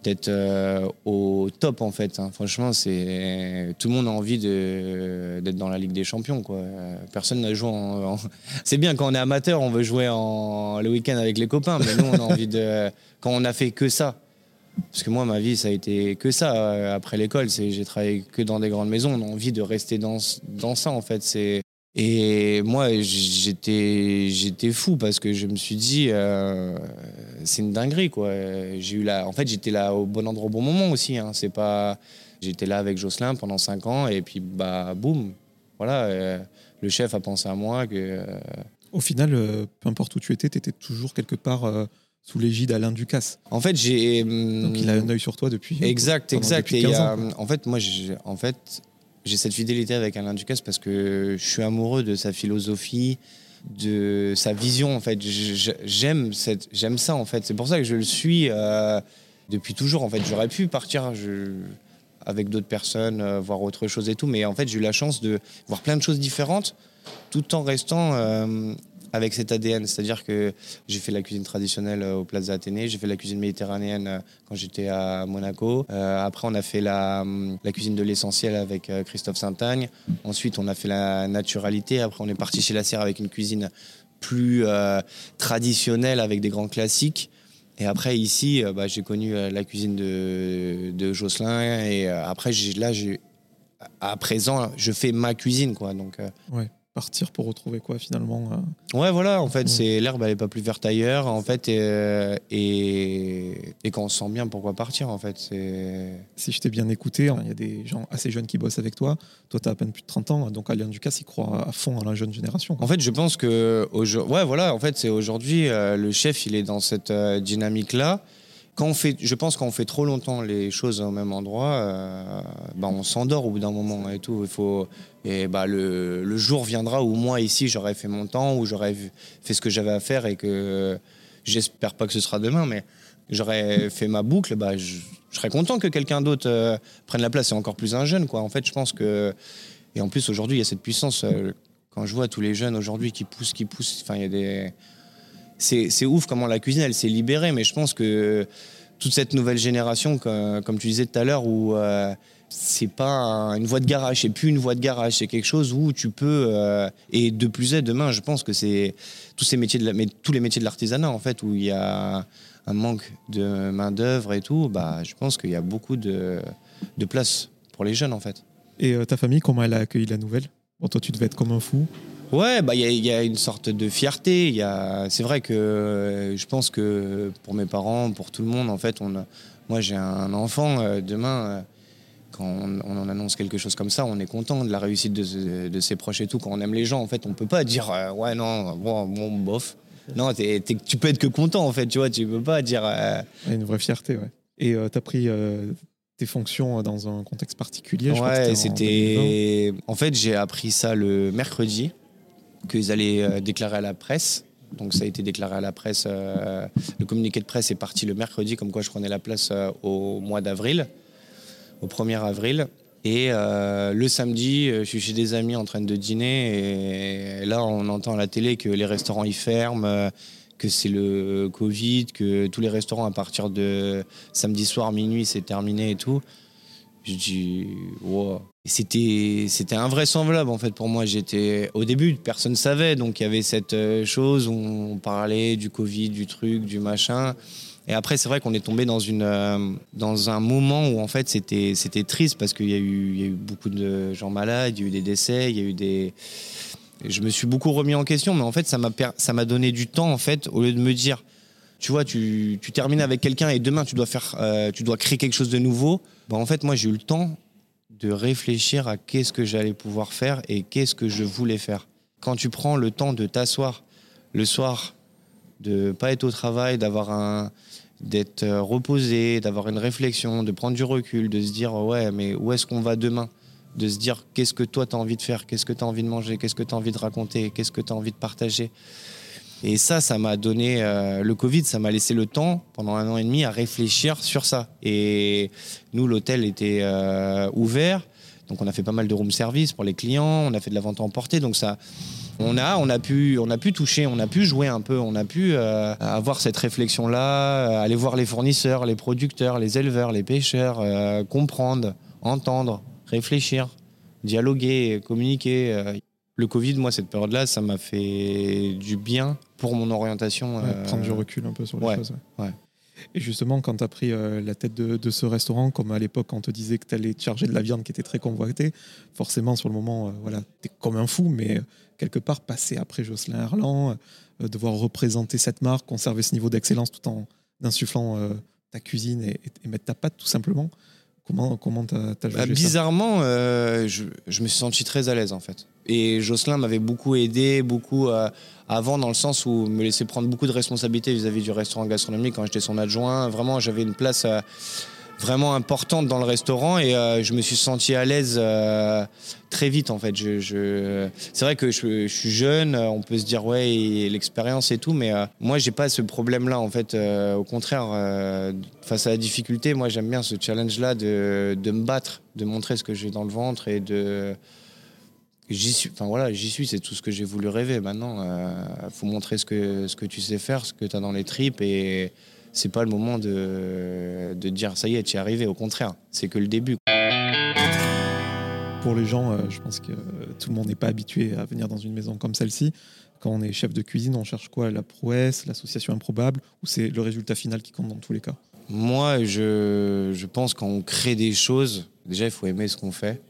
d'être euh, au top en fait. hein. Franchement, c'est tout le monde a envie d'être dans la Ligue des Champions. Quoi. Personne n'a joué en. C'est bien quand on est amateur, on veut jouer en, le week-end avec les copains, mais nous on a envie de. Quand on a fait que ça. Parce que moi, ma vie, ça a été que ça. Après l'école, j'ai travaillé que dans des grandes maisons. On a envie de rester dans, dans ça, en fait. C'est et moi, j'étais j'étais fou parce que je me suis dit, euh, c'est une dinguerie, quoi. J'ai eu la, en fait, j'étais là au bon endroit au bon moment aussi. Hein. C'est pas, j'étais là avec Jocelyn pendant cinq ans et puis bah boum, voilà. euh, le chef a pensé à moi que euh, Au final, peu importe où tu étais, tu étais toujours quelque part sous l'égide Alain Ducasse. en fait j'ai Donc il a un œil sur toi depuis. Exact, exact. depuis Et il y 15 a- ans, quoi. en fait, moi, j'ai, en fait, j'ai cette fidélité avec Alain Ducasse parce que je suis amoureux de sa philosophie, de sa vision. En fait, j'aime cette, j'aime ça. En fait, c'est pour ça que je le suis euh, depuis toujours. En fait, j'aurais pu partir. avec d'autres personnes, euh, voir autre chose et tout. Mais en fait, j'ai eu la chance de voir plein de choses différentes tout en restant euh, avec cet ADN. C'est-à-dire que j'ai fait la cuisine traditionnelle euh, au Plaza Athénée, j'ai fait la cuisine méditerranéenne euh, quand j'étais à Monaco. Euh, après, on a fait la, cuisine de l'essentiel avec Christophe Saint-Agne. Ensuite, on a fait la naturalité. Après, on est parti chez la Serre avec une cuisine plus traditionnelle avec des grands classiques. Et après, ici, bah, j'ai connu la cuisine de, de Jocelyn. Et après, là, à présent, je fais ma cuisine. Quoi. Donc, euh, Partir pour retrouver quoi finalement euh, Ouais, voilà, en fait, c'est l'herbe, elle est pas plus verte ailleurs, en fait, et, et quand on se sent bien, pourquoi partir, en fait. Si je t'ai bien écouté, hein, il y a des gens assez jeunes qui bossent avec toi. Toi, tu as à peine plus de 30 ans, donc Alain Ducasse, il croit à fond à la jeune génération. quoi. En fait, je pense que, ouais, voilà, en fait, c'est aujourd'hui, euh, le chef, il est dans cette euh, dynamique-là. Quand on fait, je pense qu'on fait trop longtemps les choses au même endroit, euh, bah, on s'endort au bout d'un moment et tout. Il faut, et bah, le, le jour viendra où moi ici j'aurais fait mon temps, où j'aurais fait ce que j'avais à faire et que j'espère pas que ce sera demain, mais j'aurais fait ma boucle. Bah, je, je serais content que quelqu'un d'autre euh, prenne la place et encore plus un jeune, quoi. En fait, je pense que et en plus aujourd'hui il y a cette puissance. euh, quand je vois tous les jeunes aujourd'hui qui poussent, qui poussent, enfin il y a des c'est ouf comment la cuisine elle s'est libérée, mais je pense que toute cette nouvelle génération, comme tu disais tout à l'heure, où euh, c'est pas un- une voie de garage, c'est plus une voie de garage, c'est quelque chose où tu peux euh, et de plus demain, je pense que c'est tous les métiers de l'artisanat en fait où il y a un manque de main d'œuvre et tout, bah je pense qu'il y a beaucoup de de place pour les jeunes en fait. Et euh, ta famille, comment elle a accueilli la nouvelle? Bon, toi, tu devais être comme un fou. Ouais, bah il y, a- il y a une sorte de fierté. Il c'est vrai que euh, je pense que pour mes parents, pour tout le monde, en fait, on a- moi j'ai un enfant. euh, demain, euh, quand on, on en annonce quelque chose comme ça, on est content de la réussite de, de ses proches et tout. Quand on aime les gens, en fait, on peut pas dire ouais non, bon, bon bof. Non, t'es- t'es- tu peux être que content en fait, tu vois. Tu peux pas dire. Il y a une vraie fierté, ouais. Et tu as pris tes fonctions dans un contexte particulier. Ouais, c'était en 2020. c'était. En fait, j'ai appris ça le mercredi, qu'ils allaient euh, déclarer à la presse. Donc, ça a été déclaré à la presse. euh, le communiqué de presse est parti le mercredi, comme quoi je prenais la place euh, au mois d'avril, au 1er avril. Et le samedi, je suis chez des amis en train de dîner et là, on entend à la télé que les restaurants ils ferment, que c'est le Covid, que tous les restaurants à partir de samedi soir minuit c'est terminé et tout. Je dis C'était invraisemblable en fait pour moi. J'étais au début personne savait donc il y avait cette euh, chose où on parlait du Covid, du truc, du machin. Et après, c'est vrai qu'on est tombé dans, une, euh, dans un moment où en fait c'était triste parce qu'il y, a eu- y a eu beaucoup de gens malades, il y a eu des décès, il y a eu des. Je me suis beaucoup remis en question, mais en fait, ça m'a ça m'a donné du temps en fait, au lieu de me dire, tu vois, tu, termines avec quelqu'un et demain tu dois faire, euh, tu dois créer quelque chose de nouveau. Bah, en fait, moi, j'ai eu le temps de réfléchir à qu'est-ce que j'allais pouvoir faire et qu'est-ce que je voulais faire. Quand tu prends le temps de t'asseoir le soir, de pas être au travail, d'avoir un d'être euh, reposé, d'avoir une réflexion, de prendre du recul, de se dire ouais, mais où est-ce qu'on va demain? De se dire qu'est-ce que toi tu as envie de faire, qu'est-ce que tu as envie de manger, qu'est-ce que tu as envie de raconter, qu'est-ce que tu as envie de partager? Et ça, ça m'a donné euh, le Covid, ça m'a laissé le temps pendant un an et demi à réfléchir sur ça. Et nous, l'hôtel était euh, ouvert, donc on a fait pas mal de room service pour les clients, on a fait de la vente à emporter, donc ça, on a, on a pu, on a pu toucher, on a pu jouer un peu, on a pu euh, avoir cette réflexion-là, aller voir les fournisseurs, les producteurs, les éleveurs, les pêcheurs, comprendre, entendre, réfléchir, dialoguer, communiquer. Le Covid, moi, cette période-là, ça m'a fait du bien pour mon orientation. Ouais, euh, prendre du recul un peu sur les ouais, choses. ouais. Et justement, quand tu as pris euh, la tête de, de ce restaurant, comme à l'époque, on te disait que tu allais te charger de la viande qui était très convoitée, forcément, sur le moment, euh, voilà, tu es comme un fou, mais euh, quelque part, passer après Jocelyn euh, devoir représenter cette marque, conserver ce niveau d'excellence tout en insufflant ta cuisine et, et mettre ta patte, tout simplement. Comment comment t'as as Bah, bizarrement, je, je me suis senti très à l'aise en fait. Et Jocelyn m'avait beaucoup aidé, beaucoup euh, avant dans le sens où me laissait prendre beaucoup de responsabilités vis-à-vis du restaurant gastronomique quand j'étais son adjoint. Vraiment, j'avais une place euh, vraiment importante dans le restaurant et euh, je me suis senti à l'aise euh, très vite en fait. C'est vrai que je, je suis jeune, on peut se dire ouais l'expérience et tout, mais moi j'ai pas ce problème-là en fait. Au contraire, face à la difficulté, moi j'aime bien ce challenge-là de, de me battre, de montrer ce que j'ai dans le ventre et de J'y suis, enfin voilà, j'y suis, c'est tout ce que j'ai voulu rêver. Maintenant, il faut montrer ce que, ce que tu sais faire, ce que tu as dans les tripes, et c'est pas le moment de, de dire ça y est, tu es arrivé. Au contraire, c'est que le début. Pour les gens, euh, je pense que euh, tout le monde n'est pas habitué à venir dans une maison comme celle-ci. Quand on est chef de cuisine, on cherche quoi? La prouesse, l'association improbable, ou c'est le résultat final qui compte dans tous les cas? Moi, je, je pense quand on crée des choses, déjà, il faut aimer ce qu'on fait.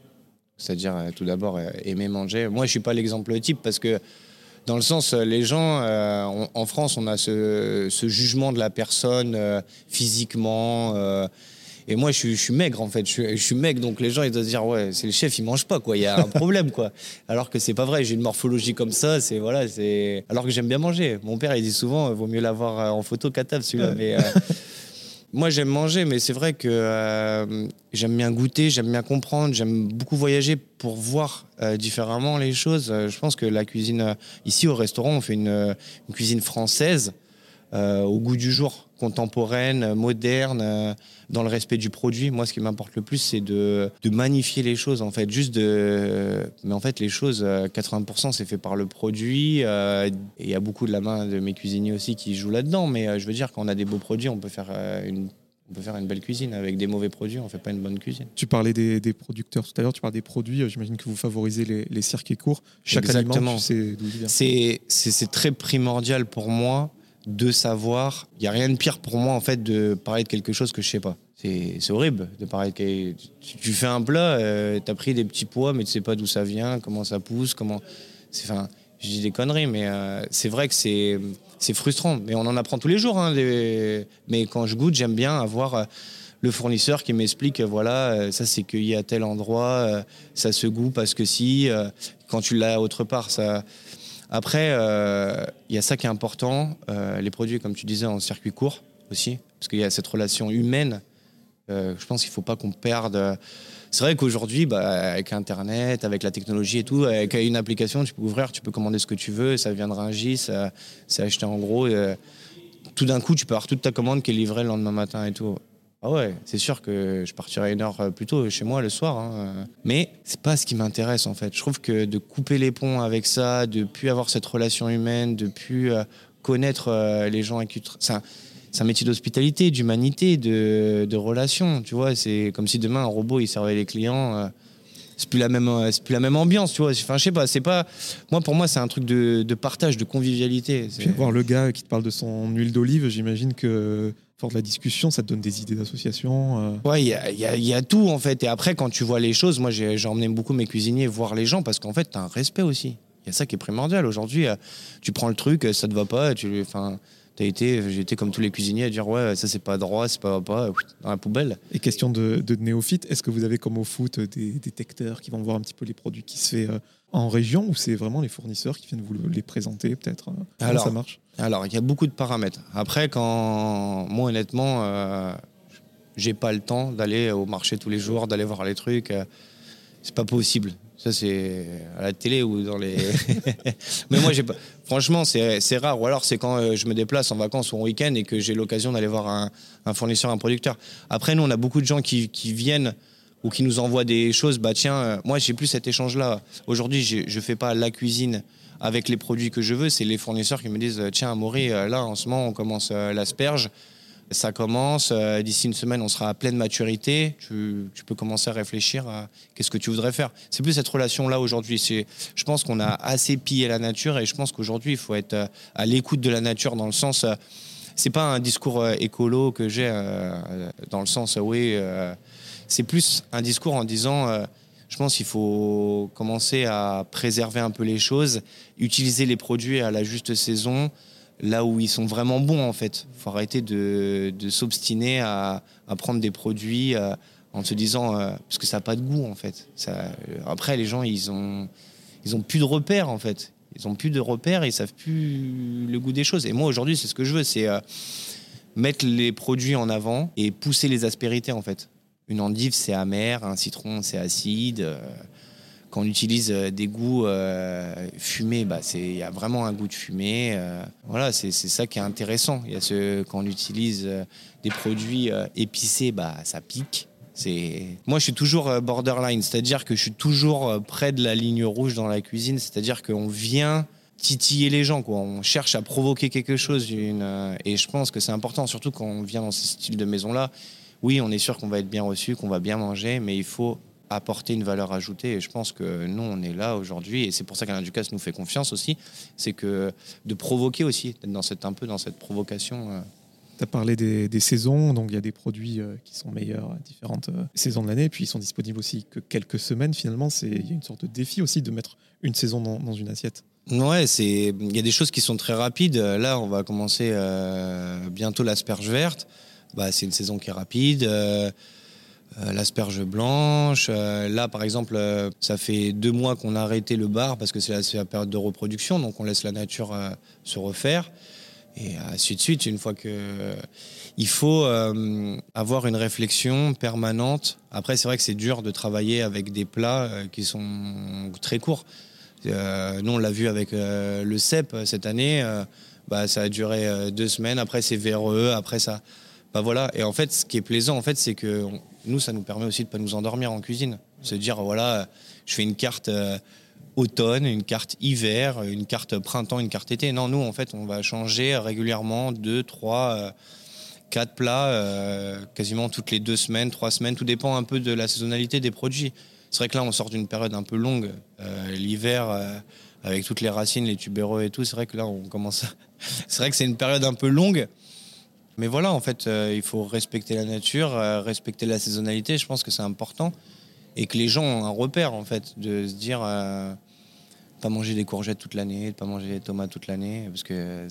C'est-à-dire, euh, tout d'abord, euh, aimer manger. Moi, je suis pas l'exemple type parce que, dans le sens, euh, les gens, euh, on- en France, on a ce, ce jugement de la personne euh, physiquement. euh, et moi, je suis, je suis maigre, en fait. Je suis, je suis maigre, donc les gens, ils doivent se dire, ouais, c'est le chef, il mange pas, quoi. Il y a un problème, quoi. Alors que c'est pas vrai. J'ai une morphologie comme ça. C'est voilà, c'est. Alors que j'aime bien manger. Mon père, il dit souvent, vaut mieux l'avoir en photo qu'à table, celui-là. Mais, moi, j'aime manger, mais c'est vrai que euh, j'aime bien goûter, j'aime bien comprendre, j'aime beaucoup voyager pour voir euh, différemment les choses. Euh, je pense que la cuisine, ici au restaurant, on fait une, cuisine française au goût du jour, contemporaine, euh, moderne, euh, dans le respect du produit. Moi, ce qui m'importe le plus, c'est de, de magnifier les choses, en fait. Juste de. Mais en fait, les choses, euh, 80%, c'est fait par le produit. euh, et Il y a beaucoup de la main de mes cuisiniers aussi qui jouent là-dedans. Mais euh, je veux dire, quand on a des beaux produits, on peut faire euh, une. On peut faire une belle cuisine avec des mauvais produits, on fait pas une bonne cuisine. Tu parlais des, des producteurs tout à l'heure, tu parles des produits. euh, J'imagine que vous favorisez les, les circuits courts. Chaque Exactement. aliment, tu sais d'où il vient. C'est très primordial pour moi de savoir. Il n'y a rien de pire pour moi en fait de parler de quelque chose que je sais pas. C'est horrible de parler de tu, tu fais un plat, tu as pris des petits pois, mais tu sais pas d'où ça vient, comment ça pousse, comment. Enfin, je dis des conneries, mais euh, c'est vrai que c'est frustrant. Mais on en apprend tous les jours. hein, Mais quand je goûte, j'aime bien avoir. euh, le fournisseur qui m'explique, euh, voilà, euh, ça c'est cueilli à tel endroit, euh, ça se goûte parce que si, euh, quand tu l'as autre part, ça, après, euh, il y a ça qui est important, euh, les produits, comme tu disais, en circuit court aussi, parce qu'il y a cette relation humaine. Euh, je pense qu'il ne faut pas qu'on perde. C'est vrai qu'aujourd'hui, bah, avec Internet, avec la technologie et tout, avec une application, tu peux ouvrir, tu peux commander ce que tu veux, ça vient de Rungis, ça- c'est acheté en gros. euh, tout d'un coup, tu peux avoir toute ta commande qui est livrée le lendemain matin et tout. Ah ouais, c'est sûr que je partirai une heure plus tôt chez moi le soir. Hein. Mais c'est pas ce qui m'intéresse en fait. Je trouve que de couper les ponts avec ça, de plus avoir cette relation humaine, de plus euh, connaître euh, les gens c'est un métier d'hospitalité, d'humanité, de, de relation. Tu vois, c'est comme si demain un robot il servait les clients. Euh, c'est plus la même, c'est plus la même ambiance, tu vois. Enfin, je sais pas, c'est pas. Moi, pour moi, c'est un truc de, de, partage, de convivialité. Puis voir le gars qui te parle de son huile d'olive, j'imagine que fort de la discussion, ça te donne des idées d'association. Euh. Ouais, il y a, y, y a, tout en fait. Et après, quand tu vois les choses, moi, j'ai emmené beaucoup mes cuisiniers voir les gens parce qu'en fait, tu as un respect aussi. Il y a ça qui est primordial. Aujourd'hui, euh, tu prends le truc, ça te va pas, tu, enfin, T'as été, j'ai été comme tous les cuisiniers à dire ouais ça c'est pas droit, c'est pas pas dans la poubelle. Et question de, de néophyte, est-ce que vous avez comme au foot des détecteurs qui vont voir un petit peu les produits qui se fait euh, en région ou c'est vraiment les fournisseurs qui viennent vous les présenter peut-être euh, Alors ça marche? Alors il y a beaucoup de paramètres. Après quand moi honnêtement euh, j'ai pas le temps d'aller au marché tous les jours, d'aller voir les trucs, c'est pas possible. Ça, c'est à la télé ou dans les. Mais moi, j'ai pas. Franchement, c'est rare. Ou alors, c'est quand euh, je me déplace en vacances ou en week-end et que j'ai l'occasion d'aller voir un, fournisseur, un producteur. Après, nous, on a beaucoup de gens qui, viennent ou qui nous envoient des choses. Bah, tiens, euh, moi, j'ai plus cet échange-là. Aujourd'hui, je fais pas la cuisine avec les produits que je veux. C'est les fournisseurs qui me disent tiens, Amaury, euh, là, en ce moment, on commence l'asperge ça commence. Euh, d'ici une semaine, on sera à pleine maturité. Tu, peux commencer à réfléchir à qu'est-ce que tu voudrais faire. C'est plus cette relation-là aujourd'hui. Je pense qu'on a assez pillé la nature et je pense qu'aujourd'hui, il faut être euh, à l'écoute de la nature dans le sens. Euh, c'est pas un discours écolo que j'ai dans le sens oui. c'est plus un discours en disant je pense qu'il faut commencer à préserver un peu les choses, utiliser les produits à la juste saison, là où ils sont vraiment bons en fait. Il faut arrêter de, s'obstiner à, prendre des produits euh, en se disant euh, parce que ça n'a pas de goût en fait. Ça, après les gens ils ont ils ont plus de repères en fait. Ils ont plus de repères, ils savent plus le goût des choses. Et moi aujourd'hui c'est ce que je veux, c'est euh, mettre les produits en avant et pousser les aspérités en fait. Une endive c'est amer, un citron c'est acide quand on utilise euh, des goûts euh, fumés, bah, il y a vraiment un goût de fumée. Euh, voilà, c'est ça qui est intéressant. Il y a ce, quand on utilise des produits épicés, bah, ça pique. Moi, je suis toujours borderline, c'est-à-dire que je suis toujours près de la ligne rouge dans la cuisine, c'est-à-dire qu'on vient titiller les gens, quoi. on cherche à provoquer quelque chose. Et je pense que c'est important, surtout quand on vient dans ce style de maison-là. Oui, on est sûr qu'on va être bien reçu, qu'on va bien manger, mais il faut apporter une valeur ajoutée. Et je pense que nous, on est là aujourd'hui, et c'est pour ça qu'Alain Ducasse nous fait confiance aussi, c'est que de provoquer aussi, d'être dans cette, un peu dans cette provocation. Euh. Tu as parlé des, saisons, donc il y a des produits euh, qui sont meilleurs à différentes euh, saisons de l'année, puis ils sont disponibles aussi que quelques semaines finalement. Il y a une sorte de défi aussi de mettre une saison dans, une assiette. Ouais, il y a des choses qui sont très rapides. Là, on va commencer bientôt l'asperge verte. Bah, c'est une saison qui est rapide. Euh, l'asperge blanche. Euh, là, par exemple, euh, ça fait deux mois qu'on a arrêté le bar parce que c'est la, période de reproduction, donc on laisse la nature se refaire. Et ainsi de suite, une fois que. Il faut avoir une réflexion permanente. Après, c'est vrai que c'est dur de travailler avec des plats qui sont très courts. nous, on l'a vu avec le CEP cette année. Bah, ça a duré deux semaines. Après, c'est véreux. Après, ça. Bah voilà. Et en fait, ce qui est plaisant, en fait, c'est que nous, ça nous permet aussi de ne pas nous endormir en cuisine. Se dire, voilà, je fais une carte euh, automne, une carte hiver, une carte printemps, une carte été. Non, nous, en fait, on va changer régulièrement deux, trois, euh, quatre plats, euh, quasiment toutes les deux semaines, trois semaines. Tout dépend un peu de la saisonnalité des produits. C'est vrai que là, on sort d'une période un peu longue. L'hiver, avec toutes les racines, les tubéreux et tout, c'est vrai que là, on commence à... c'est vrai que c'est une période un peu longue. Mais voilà, en fait, euh, il faut respecter la nature, euh, respecter la saisonnalité. Je pense que c'est important. Et que les gens ont un repère, en fait, de se dire euh, pas manger des courgettes toute l'année, pas manger des tomates toute l'année. Parce que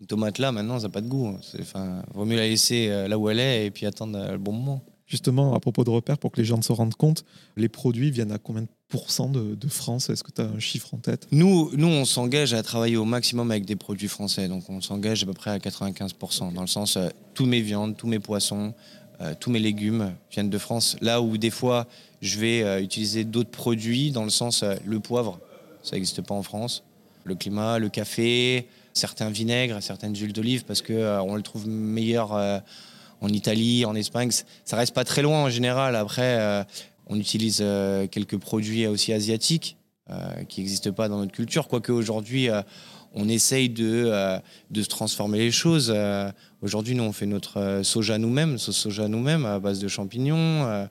une tomate là, maintenant, ça n'a pas de goût. Enfin, vaut mieux la laisser là où elle est et puis attendre le bon moment. Justement, à propos de repères, pour que les gens se rendent compte, les produits viennent à combien de pourcents de, France? Est-ce que tu as un chiffre en tête? Nous, nous, on s'engage à travailler au maximum avec des produits français. Donc, on s'engage à peu près à 95%. Dans le sens, euh, tous mes viandes, tous mes poissons, euh, tous mes légumes viennent de France. Là où, des fois, je vais euh, utiliser d'autres produits, dans le sens, le poivre, ça n'existe pas en France. Le climat, le café, certains vinaigres, certaines huiles d'olive, parce qu'on on le trouve meilleur en Italie, en Espagne. Ça reste pas très loin en général. Après, euh, on utilise euh, quelques produits aussi asiatiques qui n'existent pas dans notre culture. Quoique aujourd'hui, on essaye de, de se transformer les choses. aujourd'hui, nous, on fait notre soja nous-mêmes, sauce soja nous-mêmes à base de champignons.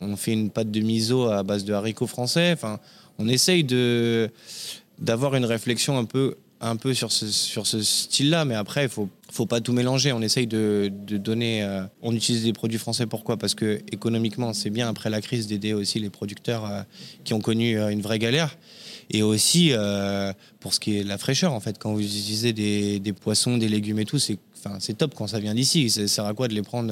on fait une pâte de miso à base de haricots français. Enfin, on essaye de d'avoir une réflexion un peu un peu sur ce, sur ce style-là, mais après, il faut, faut pas tout mélanger. On essaye de, de donner. Euh, on utilise des produits français, pourquoi? Parce que économiquement, c'est bien après la crise d'aider aussi les producteurs euh, qui ont connu euh, une vraie galère. Et aussi pour ce qui est de la fraîcheur, en fait, quand vous utilisez des, des poissons, des légumes et tout, c'est top quand ça vient d'ici. Ça sert à quoi de les prendre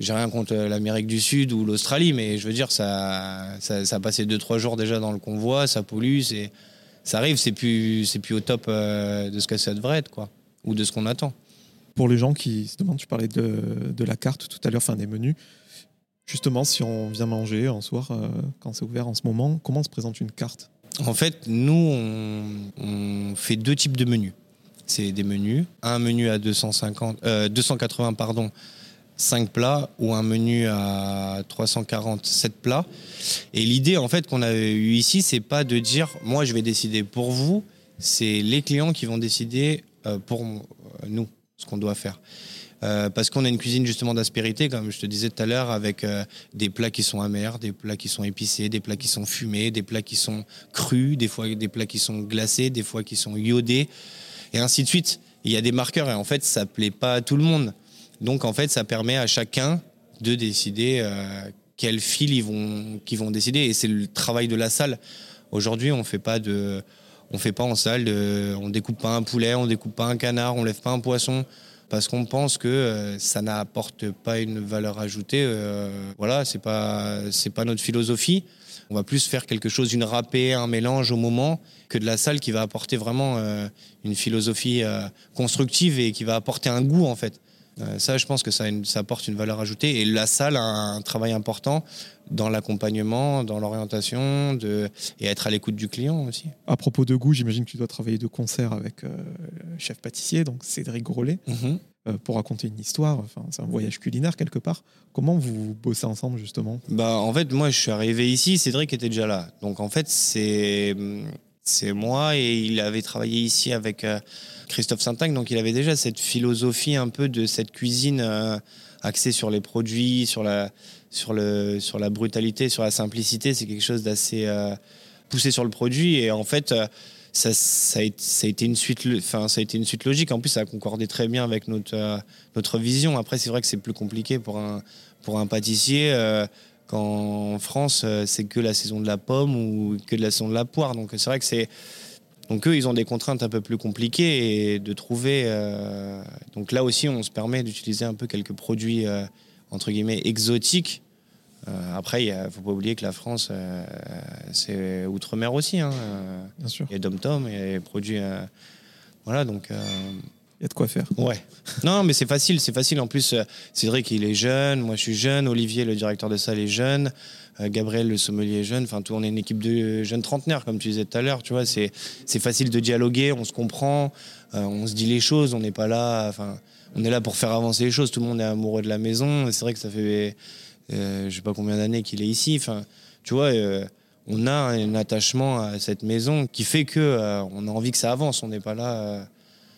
j'ai rien contre l'Amérique du Sud ou l'Australie, mais je veux dire, ça, ça, ça a passé 2-3 jours déjà dans le convoi, ça pollue, c'est ça arrive, c'est plus, c'est plus au top euh, de ce que ça devrait être, quoi, ou de ce qu'on attend. Pour les gens qui se demandent, tu parlais de, de la carte tout à l'heure, fin des menus. Justement, si on vient manger un soir, euh, quand c'est ouvert en ce moment, comment se présente une carte? En fait, nous, on, on, fait deux types de menus. C'est des menus, un menu à 250, euh, 280 pardon, 5 plats ou un menu à 347 plats. Et l'idée en fait qu'on a eu ici, c'est pas de dire moi je vais décider pour vous, c'est les clients qui vont décider euh, pour euh, nous ce qu'on doit faire. Euh, parce qu'on a une cuisine justement d'aspérité, comme je te disais tout à l'heure, avec des plats qui sont amers, des plats qui sont épicés, des plats qui sont fumés, des plats qui sont crus, des fois des plats qui sont glacés, des fois qui sont iodés, et ainsi de suite. Il y a des marqueurs et en fait ça plaît pas à tout le monde. Donc en fait, ça permet à chacun de décider euh, quel fil ils vont, qu'ils vont décider. Et c'est le travail de la salle. Aujourd'hui, on fait pas de, on fait pas en salle, de, on découpe pas un poulet, on découpe pas un canard, on lève pas un poisson parce qu'on pense que euh, ça n'apporte pas une valeur ajoutée. Euh, voilà, c'est pas c'est pas notre philosophie. On va plus faire quelque chose, une râpée, un mélange au moment, que de la salle qui va apporter vraiment euh, une philosophie euh, constructive et qui va apporter un goût en fait. Euh, ça, je pense que ça, ça, apporte une valeur ajoutée. Et la salle a un travail important dans l'accompagnement, dans l'orientation de... et être à l'écoute du client aussi. À propos de goût, j'imagine que tu dois travailler de concert avec euh, le chef pâtissier, donc Cédric Grolet, mm-hmm. euh, pour raconter une histoire. Enfin, c'est un voyage culinaire quelque part. Comment vous bossez ensemble justement? Bah, En fait, moi, je suis arrivé ici, Cédric était déjà là. Donc en fait, c'est moi et il avait travaillé ici avec Christophe saint donc il avait déjà cette philosophie un peu de cette cuisine euh, axée sur les produits, sur la, sur, le, sur la brutalité, sur la simplicité. C'est quelque chose d'assez euh, poussé sur le produit et en fait. Ça, ça, a, ça, a, été une suite, enfin, ça a été une suite logique. En plus, ça a concordé très bien avec notre, notre vision. Après, c'est vrai que c'est plus compliqué pour un, pour un pâtissier qu'en France, euh, c'est que la saison de la pomme ou que de la saison de la poire. Donc c'est vrai que c'est. Donc eux, ils ont des contraintes un peu plus compliquées et de trouver. Euh, donc là aussi, on se permet d'utiliser un peu quelques produits euh, entre guillemets exotiques. après, il ne faut pas oublier que la France, c'est outre-mer aussi. Hein. Bien sûr. Il y a Dom Tom, il y a des produits. voilà, donc y a de quoi faire. Ouais. non, mais c'est facile, c'est facile. En plus, euh, Cédric, il est jeune, moi je suis jeune, Olivier, le directeur de salle, est jeune, euh, Gabriel, le sommelier, jeune. Enfin, tout, on est une équipe de jeunes trentenaires, comme tu disais tout à l'heure. Tu vois, c'est, c'est facile de dialoguer, on se comprend, euh, on se dit les choses, on n'est pas là. Enfin, on est là pour faire avancer les choses. Tout le monde est amoureux de la maison. C'est vrai que ça fait, je sais pas combien d'années qu'il est ici. Enfin, tu vois on a un attachement à cette maison qui fait que on a envie que ça avance. On n'est pas là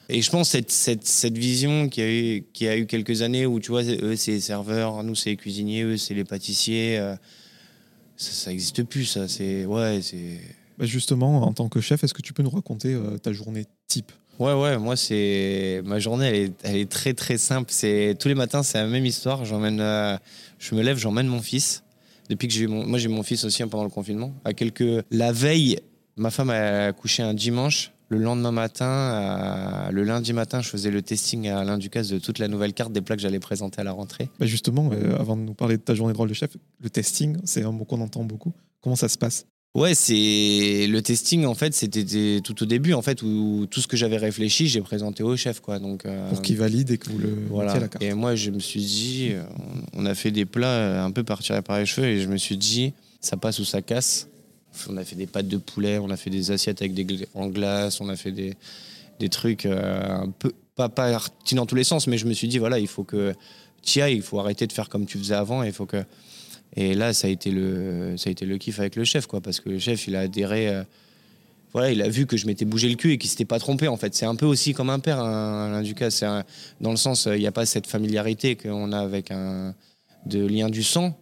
et je pense cette, cette, cette vision qui a, eu, qui a eu quelques années où, tu vois, eux, c'est les serveurs, nous, c'est les cuisiniers, eux, c'est les pâtissiers. Euh, ça n'existe plus, ça. C'est. Ouais, c'est. Bah, justement, en tant que chef, est-ce que tu peux nous raconter euh, ta journée type? Ouais, ouais, moi, c'est. Ma journée, elle est, elle est très, très simple. C'est... Tous les matins, c'est la même histoire. J'emmène. Euh, je me lève, j'emmène mon fils. Depuis que j'ai mon. Moi, j'ai mon fils aussi hein, pendant le confinement. À quelques. La veille, ma femme a accouché un dimanche. Le lendemain matin, euh, le lundi matin, je faisais le testing à Alain Ducasse de toute la nouvelle carte des plats que j'allais présenter à la rentrée. Bah justement, euh, avant de nous parler de ta journée de rôle de chef, le testing, c'est un mot qu'on entend beaucoup. Comment ça se passe? Ouais, c'est le testing en fait, c'était tout au début en fait où tout ce que j'avais réfléchi, j'ai présenté au chef quoi. Donc euh, pour qu'il valide et que vous le voilà. la carte. Et moi, je me suis dit, on a fait des plats un peu par tirer par les cheveux et je me suis dit, ça passe ou ça casse. On a fait des pâtes de poulet, on a fait des assiettes avec des en glace, on a fait des, des trucs euh, un peu pas partis dans tous les sens, mais je me suis dit voilà, il faut que ailles. Il faut arrêter de faire comme tu faisais avant. Et, faut que... et là, ça a, été le, ça a été le kiff avec le chef, quoi, parce que le chef, il a adhéré. euh, voilà, il a vu que je m'étais bougé le cul et qu'il s'était pas trompé, en fait. C'est un peu aussi comme un père, un, Alain Ducasse. C'est un- dans le sens, il n'y a pas cette familiarité qu'on a avec un de lien du sang.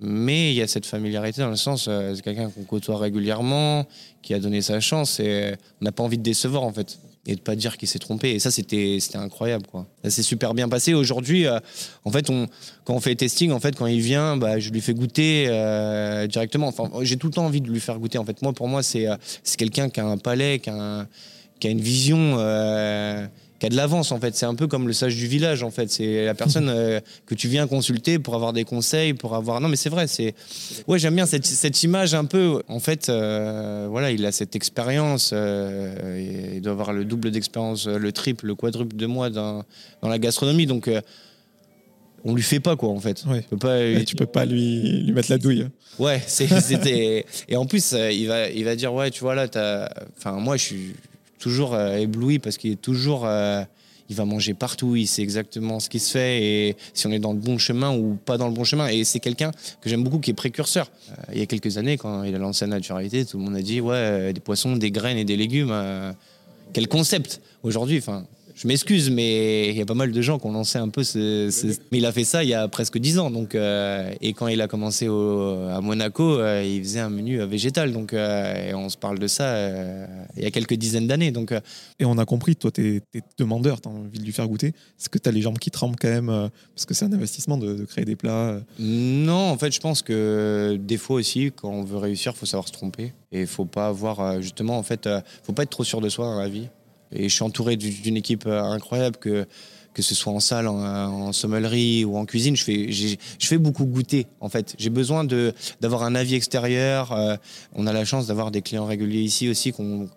Mais il y a cette familiarité dans le sens, euh, c'est quelqu'un qu'on côtoie régulièrement, qui a donné sa chance et on n'a pas envie de décevoir en fait et de pas dire qu'il s'est trompé. Et ça, c'était incroyable quoi. Ça s'est super bien passé. Aujourd'hui, euh, en fait, on, quand on fait le testing, en fait, quand il vient, bah, je lui fais goûter euh, directement. Enfin, j'ai tout le temps envie de lui faire goûter. En fait, moi, pour moi, c'est euh, quelqu'un qui a un palais, qui a une vision. Qui a de l'avance en fait, c'est un peu comme le sage du village en fait, c'est la personne euh, que tu viens consulter pour avoir des conseils, pour avoir non mais c'est vrai, c'est ouais j'aime bien cette, cette image un peu. En fait, euh, voilà, il a cette expérience, euh, il doit avoir le double d'expérience, le triple, le quadruple de moi dans, dans la gastronomie, donc on lui fait pas quoi en fait. Ouais. On peut pas tu peux pas lui, lui mettre la douille. Ouais, c'était. et en plus, il va, il va dire ouais, tu vois là, t'as. Enfin, moi, je suis toujours euh, ébloui parce qu'il est toujours. euh, il va manger partout, il sait exactement ce qui se fait et si on est dans le bon chemin ou pas dans le bon chemin. Et c'est quelqu'un que j'aime beaucoup qui est précurseur. Euh, il y a quelques années, quand il a lancé la naturalité, tout le monde a dit ouais, des poissons, des graines et des légumes. quel concept Aujourd'hui. Je m'excuse, mais il y a pas mal de gens qui ont lancé un peu ce, ce- Mais il a fait ça il y a presque 10 ans. Donc, euh, et quand il a commencé au- à Monaco, euh, il faisait un menu euh, végétal. Donc, euh, et on se parle de ça il y a quelques dizaines d'années. Donc, Et on a compris, toi, tu es, demandeur, tu as envie de lui faire goûter. Est-ce que tu as les jambes qui tremblent quand même Parce que c'est un investissement de, de créer des plats. Non, en fait, je pense que des fois aussi, quand on veut réussir, faut savoir se tromper et faut pas avoir justement, en fait, faut pas être trop sûr de soi dans la vie. Et je suis entouré du- d'une équipe euh, incroyable que que ce soit en salle, en, en sommellerie ou en cuisine, je fais je fais beaucoup goûter. En fait, j'ai besoin d'avoir un avis extérieur. euh, on a la chance d'avoir des clients réguliers ici aussi qu'on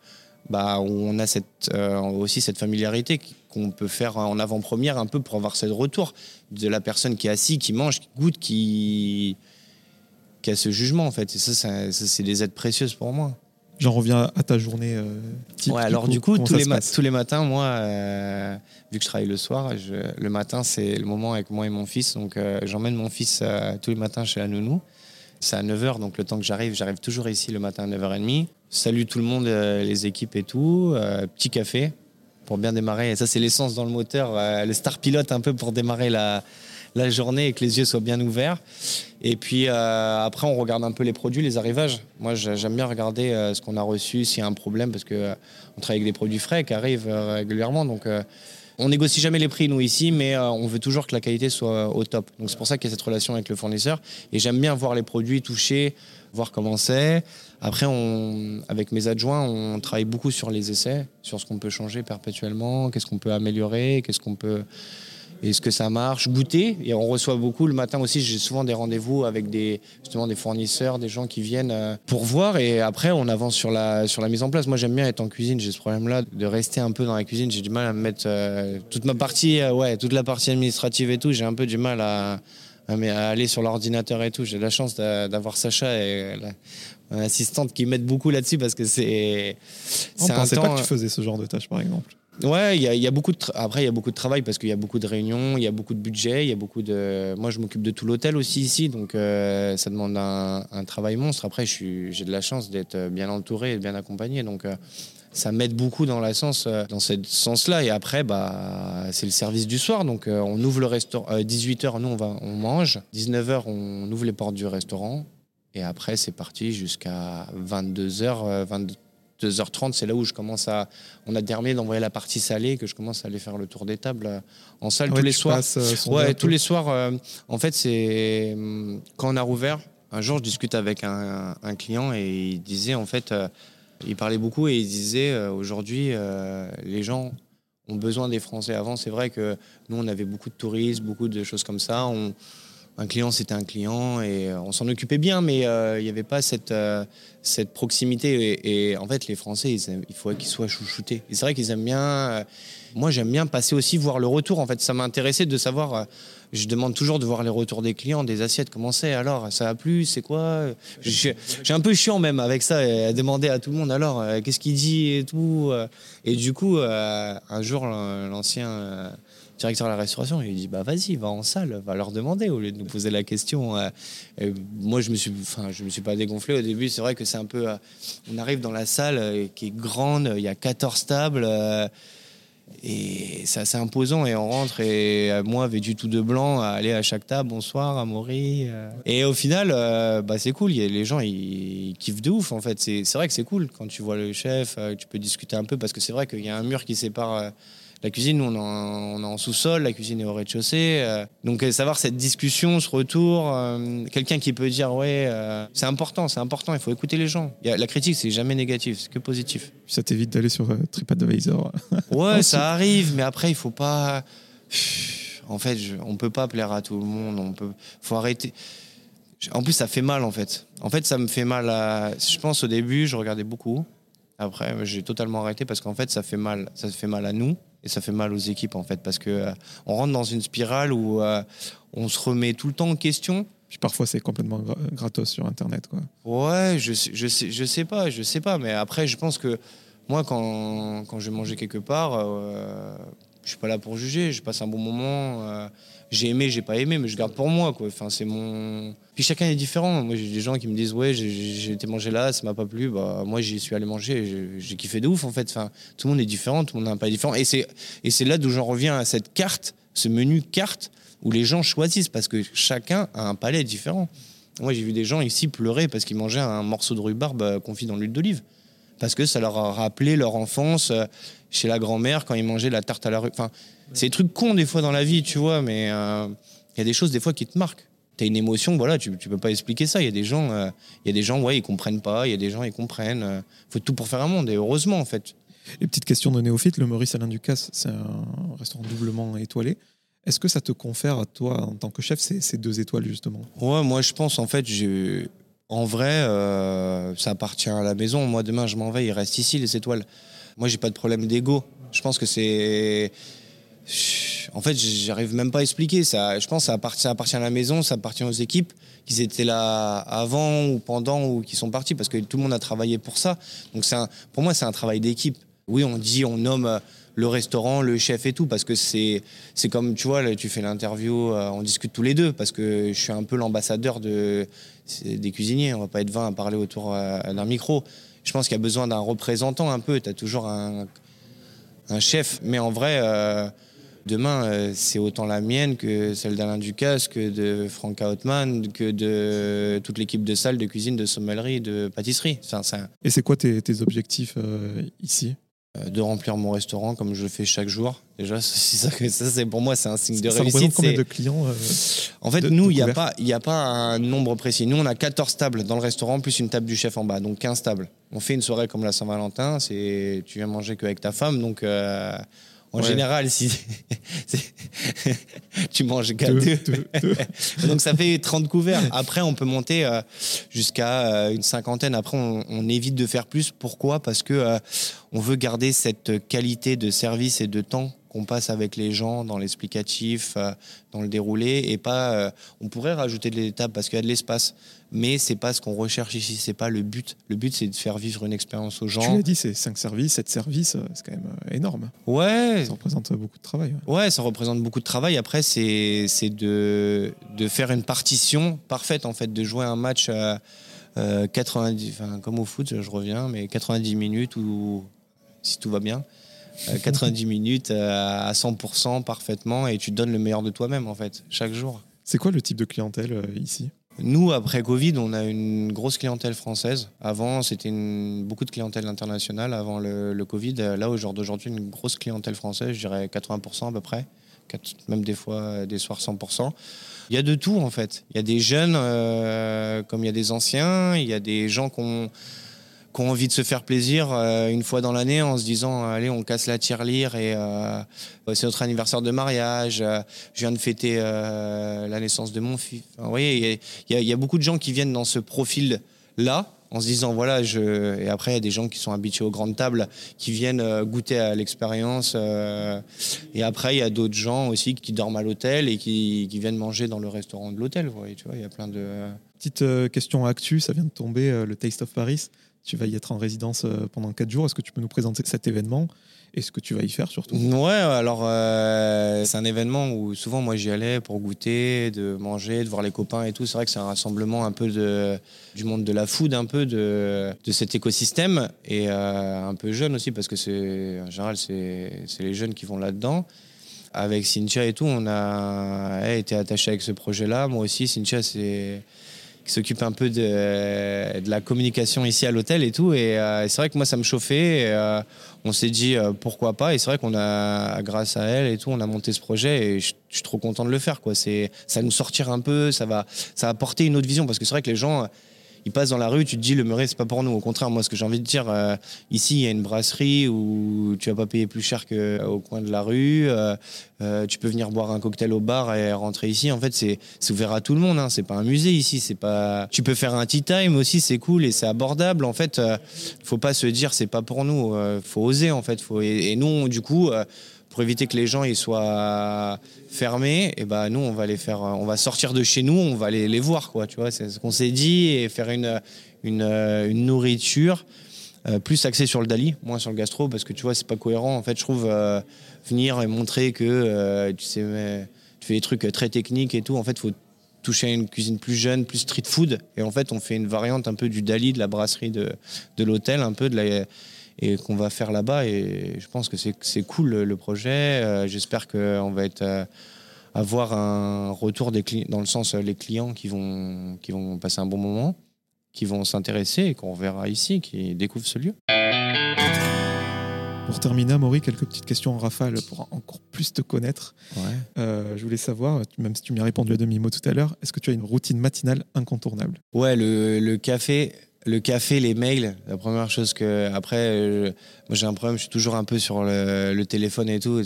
bah, on a euh, aussi cette familiarité qu'on peut faire en avant-première un peu pour avoir ce retour de la personne qui est assise, qui mange, qui goûte, qui, qui a ce jugement en fait. Et ça, c'est des aides précieuses pour moi. J'en reviens à ta journée euh, type. Ouais, alors du coup, tous les, se ma- passe? tous les matins, moi, euh, vu que je travaille le soir, je- le matin, c'est le moment avec moi et mon fils. Donc, euh, j'emmène mon fils euh, tous les matins chez la nounou. C'est à 9h, donc le temps que j'arrive, j'arrive toujours ici le matin à 9h30. Salut tout le monde, les équipes et tout. Petit café pour bien démarrer. Et ça, c'est l'essence dans le moteur, le star pilote un peu pour démarrer la, la journée et que les yeux soient bien ouverts. Et puis euh, après, on regarde un peu les produits, les arrivages. Moi, j'ai- j'aime bien regarder euh, ce qu'on a reçu, s'il y a un problème, parce que euh, on travaille avec des produits frais qui arrivent euh, régulièrement. Donc, on négocie jamais les prix, nous, ici, mais on veut toujours que la qualité soit au top. Donc, c'est pour ça qu'il y a cette relation avec le fournisseur. Et j'aime bien voir les produits toucher, voir comment c'est. Après, avec mes adjoints, on travaille beaucoup sur les essais, sur ce qu'on peut changer perpétuellement, qu'est-ce qu'on peut améliorer, qu'est-ce qu'on peut. Est-ce que ça marche? Goûter. Et on reçoit beaucoup. Le matin aussi, j'ai souvent des rendez-vous avec des, justement des fournisseurs, des gens qui viennent euh, pour voir. Et après, on avance sur la, sur la mise en place. Moi, j'aime bien être en cuisine. J'ai ce problème-là de rester un peu dans la cuisine. J'ai du mal à me mettre euh, toute ma partie, euh, ouais, toute la partie administrative et tout. J'ai un peu du mal à, à, mais à aller sur l'ordinateur et tout. J'ai la chance d'a- d'avoir Sacha et la, mon assistante qui m'aide beaucoup là-dessus parce que c'est. On un pensait pas que tu faisais ce genre de tâches, par exemple. Ouais, il y a, beaucoup de après il y a beaucoup de travail parce qu'il y a beaucoup de réunions, il y a beaucoup de budget, il y a beaucoup de. Moi, je m'occupe de tout l'hôtel aussi ici, donc euh, ça demande un, travail monstre. Après, j'ai de la chance d'être bien entouré et bien accompagné, donc. euh, ça m'aide beaucoup dans, la sens, euh, dans ce sens-là. Et après, bah, c'est le service du soir. Donc, on ouvre le restaurant. 18h, nous, on, va, on mange. 19h, on ouvre les portes du restaurant. Et après, c'est parti jusqu'à 22h, 22h30. C'est là où je commence à. On a terminé d'envoyer la partie salée, que je commence à aller faire le tour des tables euh, en salle Ah tous ouais, les soirs. passes, euh, Ouais, tous les soirs. euh, en fait, c'est hum, quand on a rouvert. Un jour, je discute avec un, un client et il disait en fait, euh, il parlait beaucoup et il disait euh, aujourd'hui, euh, les gens ont besoin des Français. Avant, c'est vrai que nous, on avait beaucoup de touristes, beaucoup de choses comme ça. On- un client, c'était un client et euh, on s'en occupait bien, mais euh, il n'y avait pas cette, euh, cette proximité. Et, en fait, les Français, ils il faut qu'ils soient chouchoutés. C'est vrai qu'ils aiment bien. moi, j'aime bien passer aussi voir le retour. En fait, ça m'a intéressé de savoir. je demande toujours de voir les retours des clients, des assiettes. Comment c'est alors? Ça a plu? C'est quoi? Suis un peu chiant même avec ça, à demander à tout le monde alors qu'est-ce qu'il dit et tout. Et du coup, un jour, l'an- l'ancien directeur de la restauration, il dit bah vas-y, va en salle, va leur demander au lieu de nous poser la question. Euh, et moi, je me suis, enfin, je me suis pas dégonflé au début. C'est vrai que c'est un peu, euh, on arrive dans la salle euh, qui est grande, il y a 14 tables. euh, et c'est assez imposant et on rentre et euh, moi vêtu tout de blanc à aller à chaque table bonsoir Amaury euh. et au final euh, bah c'est cool les gens ils, kiffent de ouf en fait c'est vrai que c'est cool quand tu vois le chef euh, tu peux discuter un peu parce que c'est vrai qu'il y a un mur qui sépare euh, la cuisine nous on est en, on est en sous-sol la cuisine est au rez-de-chaussée euh. donc euh, savoir cette discussion ce retour euh, quelqu'un qui peut dire ouais c'est important c'est important il faut écouter les gens la critique c'est jamais négatif c'est que positif ça t'évite d'aller sur TripAdvisor. Ouais, ça arrive, mais après, il faut pas. En fait, je- on peut pas plaire à tout le monde. On peut. Faut arrêter. En plus, ça fait mal, en fait. En fait, ça me fait mal. À... Je pense au début, je regardais beaucoup. Après, j'ai totalement arrêté parce qu'en fait, ça fait mal. Ça fait mal à nous et ça fait mal aux équipes, en fait, parce que euh, on rentre dans une spirale où euh, on se remet tout le temps en question. Puis parfois, c'est complètement gra- gratos sur Internet. Quoi. Ouais, je, sais- je, sais, je sais pas, je sais pas. Mais après, je pense que moi, quand, quand je vais manger quelque part, euh, je suis pas là pour juger. Je passe un bon moment. J'ai aimé, j'ai pas aimé, mais je garde pour moi. Quoi. Enfin, c'est mon. Puis chacun est différent. Moi, j'ai des gens qui me disent Ouais, j'ai- été manger là, ça m'a pas plu. Bah, moi, j'y suis allé manger. J'ai kiffé de ouf, en fait. Enfin, tout le monde est différent, tout le monde a un palais différent. Et c'est et c'est là d'où j'en reviens à cette carte, ce menu carte, où les gens choisissent parce que chacun a un palais différent. Moi, j'ai vu des gens ici pleurer parce qu'ils mangeaient un morceau de rhubarbe euh, confit dans l'huile d'olive. Parce que ça leur a rappelé leur enfance euh, chez la grand-mère quand ils mangeaient la tarte à la rue. C'est des trucs cons des fois dans la vie, tu vois, mais euh, il y a des choses des fois qui te marquent. Tu as une émotion, voilà, tu, tu peux pas expliquer ça. Il y a des gens, euh, il y a des gens, ouais, ils comprennent pas. Il y a des gens, ils comprennent. euh, faut tout pour faire un monde. Et heureusement, en fait. Et petite question de néophyte, le Maurice Alain Ducasse, c'est un restaurant doublement étoilé. Est-ce que ça te confère à toi, en tant que chef, ces, ces deux étoiles, justement? Ouais, moi je pense en fait, j'ai- en vrai, euh, ça appartient à la maison. Moi demain je m'en vais, il reste ici les étoiles. Moi j'ai pas de problème d'ego. Je pense que c'est. En fait, j'arrive même pas à expliquer. Ça, je pense que ça appartient, à la maison, ça appartient aux équipes, qu'ils étaient là avant ou pendant ou qui sont partis, parce que tout le monde a travaillé pour ça. Donc pour moi, c'est un travail d'équipe. Oui, on dit, on nomme euh, le restaurant, le chef et tout, parce que c'est comme, tu vois, là, tu fais l'interview, euh, on discute tous les deux, parce que je suis un peu l'ambassadeur des cuisiniers. On va pas être 20 à parler autour euh, d'un micro. Je pense qu'il y a besoin d'un représentant un peu. Tu as toujours un, chef. Mais en vrai, demain, euh, c'est autant la mienne que celle d'Alain Ducasse, que de Franka Houtman, que de toute l'équipe de salle, de cuisine, de sommellerie, de pâtisserie. Enfin, Et c'est quoi tes, tes objectifs euh, ici? Euh, de remplir mon restaurant comme je le fais chaque jour. Déjà, ça, c'est pour moi, c'est un signe de Ça réussite. combien de clients euh, En fait, de- nous, il n'y a, pas- y a pas un nombre précis. Nous, on a 14 tables dans le restaurant, plus une table du chef en bas, donc 15 tables. On fait une soirée comme la Saint-Valentin, c'est tu viens manger qu'avec ta femme, donc euh, en Ouais. général, si tu manges qu'à deux- deux. deux- deux Donc ça fait 30 couverts. Après, on peut monter euh, jusqu'à euh, une cinquantaine. Après, on, on évite de faire plus. Pourquoi? Parce que euh, on veut garder cette qualité de service et de temps qu'on passe avec les gens dans l'explicatif, euh, dans le déroulé, et pas. euh, on pourrait rajouter de l'étape parce qu'il y a de l'espace, mais c'est pas ce qu'on recherche ici. C'est pas le but. Le but, c'est de faire vivre une expérience aux Tu gens. l'as dit, c'est 5 services, 7 services, euh, c'est quand même énorme. Ouais, Ça représente beaucoup de travail. ouais. Ouais, ça représente beaucoup de travail. Après, c'est c'est de, de faire une partition parfaite, en fait, de jouer un match euh, 90, enfin, comme au foot, je reviens, mais 90 minutes ou si tout va bien, 90 minutes euh, à 100% parfaitement et tu donnes le meilleur de toi-même, en fait, chaque jour. C'est quoi le type de clientèle euh, ici? Nous, après Covid, on a une grosse clientèle française. Avant, c'était beaucoup de clientèle internationale avant le, le Covid. Euh, Là, au jour d'aujourd'hui, une grosse clientèle française, je dirais 80% à peu près. Même des fois, euh, des soirs 100%. Il y a de tout, en fait. Il y a des jeunes euh, comme il y a des anciens. Il y a des gens qui ont, qui ont envie de se faire plaisir euh, une fois dans l'année en se disant allez on casse la tirelire et euh, c'est notre anniversaire de mariage euh, je viens de fêter euh, la naissance de mon fils vous voyez il y a- beaucoup de gens qui viennent dans ce profil là en se disant voilà je et après il y a des gens qui sont habitués aux grandes tables qui viennent euh, goûter à l'expérience euh, et après il y a d'autres gens aussi qui dorment à l'hôtel et qui, qui viennent manger dans le restaurant de l'hôtel vous voyez tu vois il y a plein de Petite euh, question actu, ça vient de tomber, euh, le Taste of Paris. Tu vas y être en résidence euh, pendant 4 jours. Est-ce que tu peux nous présenter cet événement et ce que tu vas y faire surtout? Ouais, alors euh, c'est un événement où souvent moi j'y allais pour goûter, de manger, de voir les copains et tout. C'est vrai que c'est un rassemblement un peu de, du monde de la food, un peu de, de cet écosystème et euh, un peu jeune aussi parce que c'est en général c'est les jeunes qui vont là-dedans. Avec Cynthia et tout, on a elle, été attaché avec ce projet-là. Moi aussi, Cynthia, c'est qui s'occupe un peu de, la communication ici à l'hôtel et tout. Et euh, c'est vrai que moi, ça me chauffait. Euh, on s'est dit euh, pourquoi pas. Et c'est vrai qu'on a, grâce à elle et tout, on a monté ce projet. Et je, suis trop content de le faire. Quoi. C'est, ça nous sortir un peu. Ça va, ça va apporter une autre vision. Parce que c'est vrai que les gens ils passent dans la rue, tu te dis le Murray c'est pas pour nous. Au contraire, moi ce que j'ai envie de dire, euh, ici il y a une brasserie où tu vas pas payer plus cher qu'au coin de la rue. Euh, euh, tu peux venir boire un cocktail au bar et rentrer ici. En fait, c'est ouvert à tout le monde. Hein. C'est pas un musée ici. C'est pas. Tu peux faire un tea time aussi, c'est cool et c'est abordable. En fait, euh, faut pas se dire c'est pas pour nous. Euh, faut oser en fait. Et nous du coup. Pour éviter que les gens ils soient fermés, et ben nous on va les faire, on va sortir de chez nous, on va les, les voir quoi, tu vois, c'est ce qu'on s'est dit et faire une une, une nourriture euh, plus axée sur le Dali, moins sur le gastro parce que tu vois c'est pas cohérent. En fait, je trouve euh, venir et montrer que euh, tu sais tu fais des trucs très techniques et tout, en fait faut toucher à une cuisine plus jeune, plus street food et en fait on fait une variante un peu du Dali de la brasserie de de l'hôtel, un peu de la et qu'on va faire là-bas. Et je pense que c'est cool le, projet. Euh, J'espère qu'on va être euh, avoir un retour des clients, dans le sens euh, les clients qui vont qui vont passer un bon moment, qui vont s'intéresser et qu'on verra ici, qui découvrent ce lieu. Pour terminer, Maury, quelques petites questions en rafale pour encore plus te connaître. Euh, je voulais savoir, même si tu m'y as répondu à demi-mot tout à l'heure, est-ce que tu as une routine matinale incontournable? Ouais, le, le café, le café, les mails, la première chose que. Après, euh, moi j'ai un problème, je suis toujours un peu sur le, téléphone et tout.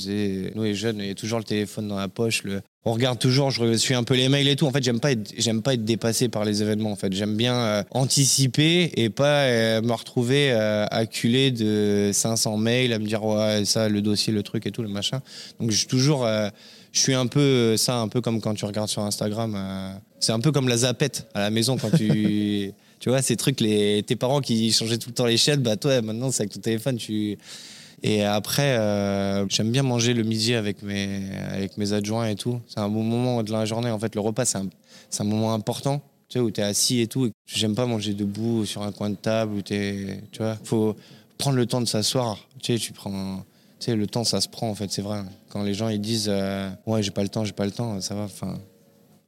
Nous les jeunes, il y a toujours le téléphone dans la poche. On regarde toujours, je suis un peu les mails et tout. En fait, j'aime pas être, j'aime pas être dépassé par les événements. En fait, j'aime bien euh, anticiper et pas euh, me retrouver acculé de 500 mails à me dire ouais ça, le dossier, le truc et tout, le machin. Donc je suis toujours. je suis un peu ça, un peu comme quand tu regardes sur Instagram. c'est un peu comme la zapette à la maison quand tu. Tu vois, ces trucs, les, tes parents qui changeaient tout le temps les chaînes, bah toi, maintenant, c'est avec ton téléphone, tu. Et après, euh, j'aime bien manger le midi avec mes, avec mes adjoints et tout. C'est un bon moment de la journée. En fait, le repas, c'est un, un moment important, tu sais, où tu es assis et tout. J'aime pas manger debout sur un coin de table où t'es. Tu vois, faut prendre le temps de s'asseoir. Tu sais, tu prends. Tu sais, le temps, ça se prend, en fait, c'est vrai. Quand les gens, ils disent euh, Ouais, j'ai pas le temps, j'ai pas le temps, ça va. Enfin,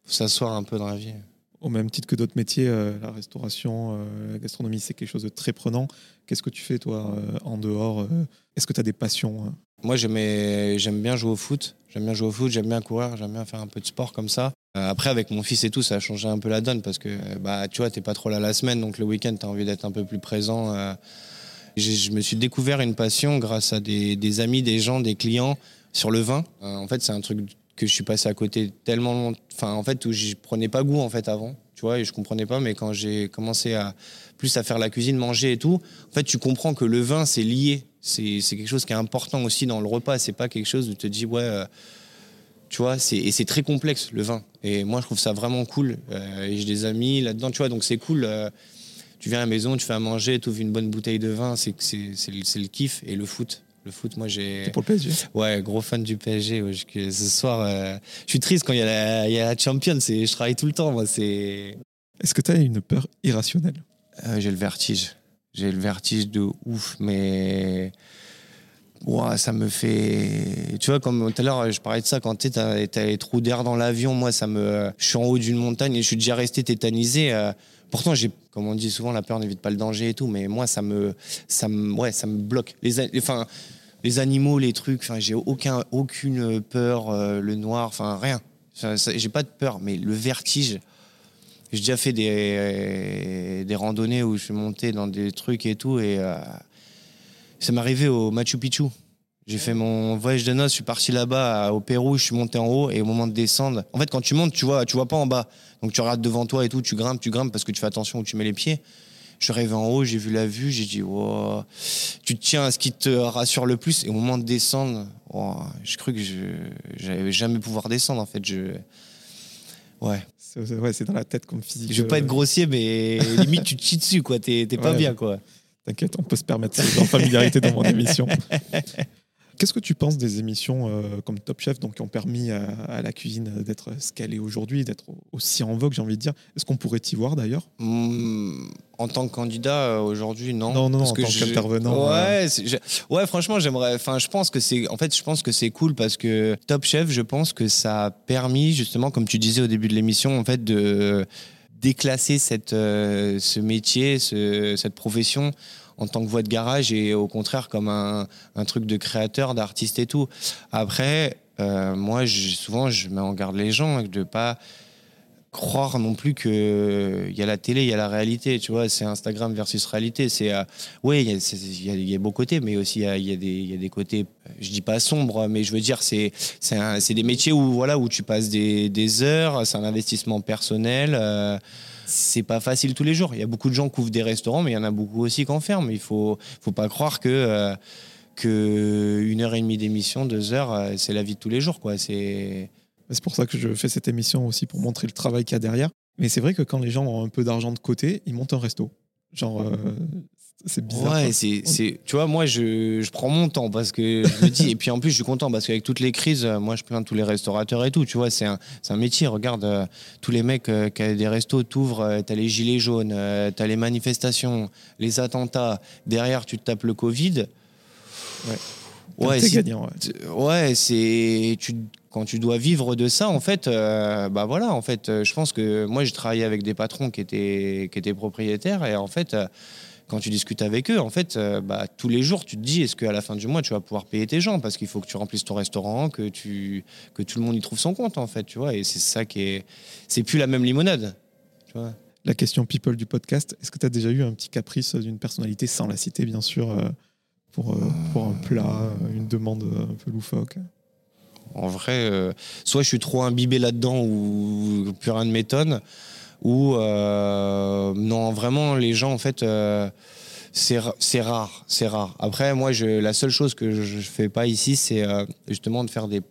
faut s'asseoir un peu dans la vie. Au même titre que d'autres métiers, euh, la restauration, euh, la gastronomie, c'est quelque chose de très prenant. Qu'est-ce que tu fais, toi, euh, en dehors euh, Est-ce que tu as des passions euh Moi, j'aime bien jouer au foot. J'aime bien jouer au foot, j'aime bien courir, j'aime bien faire un peu de sport comme ça. Après, avec mon fils et tout, ça a changé un peu la donne parce que, bah, tu vois, t'es pas trop là la semaine, donc le week-end, t'as envie d'être un peu plus présent. je me suis découvert une passion grâce à des, amis, des gens, des clients sur le vin. En fait, c'est un truc que je suis passé à côté tellement long- enfin en fait où j'y prenais pas goût en fait avant tu vois et je comprenais pas mais quand j'ai commencé à plus à faire la cuisine manger et tout en fait tu comprends que le vin c'est lié. C'est quelque chose qui est important aussi dans le repas. C'est pas quelque chose où tu te dis ouais euh, tu vois c'est et c'est très complexe le vin. Et moi je trouve ça vraiment cool. Euh, et j'ai des amis là dedans tu vois donc c'est cool euh, tu viens à la maison tu fais à manger tu ouvres une bonne bouteille de vin c'est c'est le kiff et le foot le foot moi j'ai pour le PSG Ouais, gros fan du PSG. ouais, je- ce soir, euh, je suis triste quand il y, a la- y a la Champions. Je travaille tout le temps. Moi, c'est. Est-ce que tu as une peur irrationnelle? Euh, j'ai le vertige. J'ai le vertige de ouf, mais. Ouah, ça me fait. Tu vois, comme tout à l'heure, je parlais de ça, quand tu as, les trous d'air dans l'avion, moi, ça me. Je suis en haut d'une montagne et je suis déjà resté tétanisé. euh, Pourtant, j'ai, comme on dit souvent, la peur n'évite pas le danger et tout, mais moi, ça me, ça me, ouais, ça me bloque. Les, enfin, les animaux, les trucs, enfin, j'ai aucun, aucune peur, euh, le noir, enfin, rien. J'ai pas de peur, mais le vertige. J'ai déjà fait des, des randonnées où je suis monté dans des trucs et tout, et euh, ça m'est arrivé au Machu Picchu. J'ai fait mon voyage de noces, je suis parti là-bas au Pérou, je suis monté en haut et au moment de descendre, en fait quand tu montes, tu vois, tu vois pas en bas. Donc tu regardes devant toi et tout, tu grimpes, tu grimpes parce que tu fais attention où tu mets les pieds. Je arrivé en haut, j'ai vu la vue, j'ai dit wow. Tu te tiens à ce qui te rassure le plus et au moment de descendre, wow, je cru que je j'allais jamais pouvoir descendre en fait, je Ouais, C'est ouais, dans la tête comme physique. je veux pas euh, être grossier mais limite tu te chies dessus quoi, t'es pas Ouais. bien quoi. T'inquiète, on peut se permettre de familiarité dans mon émission. Qu'est-ce que tu penses des émissions euh, comme Top Chef donc, qui ont permis à, à la cuisine d'être ce qu'elle est aujourd'hui, d'être aussi en vogue, j'ai envie de dire? Est-ce qu'on pourrait t'y voir d'ailleurs? Hmm, en tant que candidat euh, aujourd'hui, non. Non, non, Parce en que tant je- qu'intervenant, Ouais, c'est- j'ai- ouais, franchement, j'aimerais. Enfin, je pense que c'est. En fait, je pense que c'est cool parce que Top Chef, je pense que ça a permis justement, comme tu disais au début de l'émission, en fait, de déclasser cette, euh, ce métier, ce- cette profession en tant que voix de garage et au contraire comme un, un truc de créateur, d'artiste et tout. Après, euh, moi, souvent, je mets en garde les gens de pas croire non plus que il y a la télé, il y a la réalité, tu vois, c'est Instagram versus réalité. C'est euh, il y a, a beaux côtés, mais aussi il y y des, y a des côtés, euh, je dis pas sombres, mais je veux dire c'est c'est des métiers où voilà où tu passes des, des heures, c'est un investissement personnel. C'est pas facile tous les jours. Il y a beaucoup de gens qui ouvrent des restaurants, mais il y en a beaucoup aussi qui en ferment. Il faut faut pas croire que euh, que une heure et demie d'émission, deux heures, euh, c'est la vie de tous les jours. C'est C'est pour ça que je fais cette émission aussi pour montrer le travail qu'il y a derrière. Mais c'est vrai que quand les gens ont un peu d'argent de côté, ils montent un resto. Genre, euh, c'est bizarre. Ouais, c'est, c'est, tu vois, moi, je, je prends mon temps parce que je me dis, et puis en plus, je suis content parce qu'avec toutes les crises, euh, moi, je plains tous les restaurateurs et tout, tu vois, c'est un, c'est un métier. Regarde, euh, tous les mecs euh, qui ont des restos, t'ouvres, euh, t'as les gilets jaunes, t'as les manifestations, les attentats, derrière, tu te tapes le Covid. Ouais, gagnant. ouais. c'est tu quand tu dois vivre de ça en fait euh, bah voilà en fait euh, je pense que moi j'ai travaillé avec des patrons qui étaient qui étaient propriétaires et en fait euh, quand tu discutes avec eux en fait euh, bah tous les jours tu te dis est-ce qu'à la fin du mois tu vas pouvoir payer tes gens? Parce qu'il faut que tu remplisses ton restaurant que tu que tout le monde y trouve son compte en fait tu vois et c'est ça qui est c'est plus la même limonade tu vois. La question people du podcast, est-ce que tu as déjà eu un petit caprice d'une personnalité, sans la citer bien sûr, euh, pour, euh, pour un plat, une demande un peu loufoque? En vrai, soit je suis trop imbibé là-dedans ou plus rien ne m'étonne, ou euh, non, vraiment, les gens, en fait, euh, c'est ra- c'est rare, c'est rare. Après, moi, la seule chose que je, je fais pas ici, c'est euh, justement de faire des.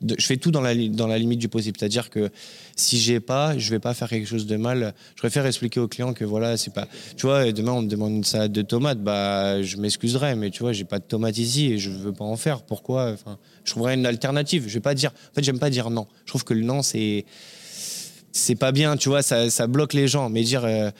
de- je fais tout dans la, dans la limite du possible. C'est-à-dire que si j'ai pas, je vais pas faire quelque chose de mal. Je préfère expliquer au client que voilà, c'est pas. Tu vois, demain on me demande une salade de tomates, bah je m'excuserai, mais tu vois, j'ai pas de tomates ici et je veux pas en faire. Pourquoi je trouverais une alternative. Je vais pas dire. En fait, j'aime pas dire non. Je trouve que le non, c'est c'est pas bien. Tu vois, ça, ça bloque les gens. Mais dire euh,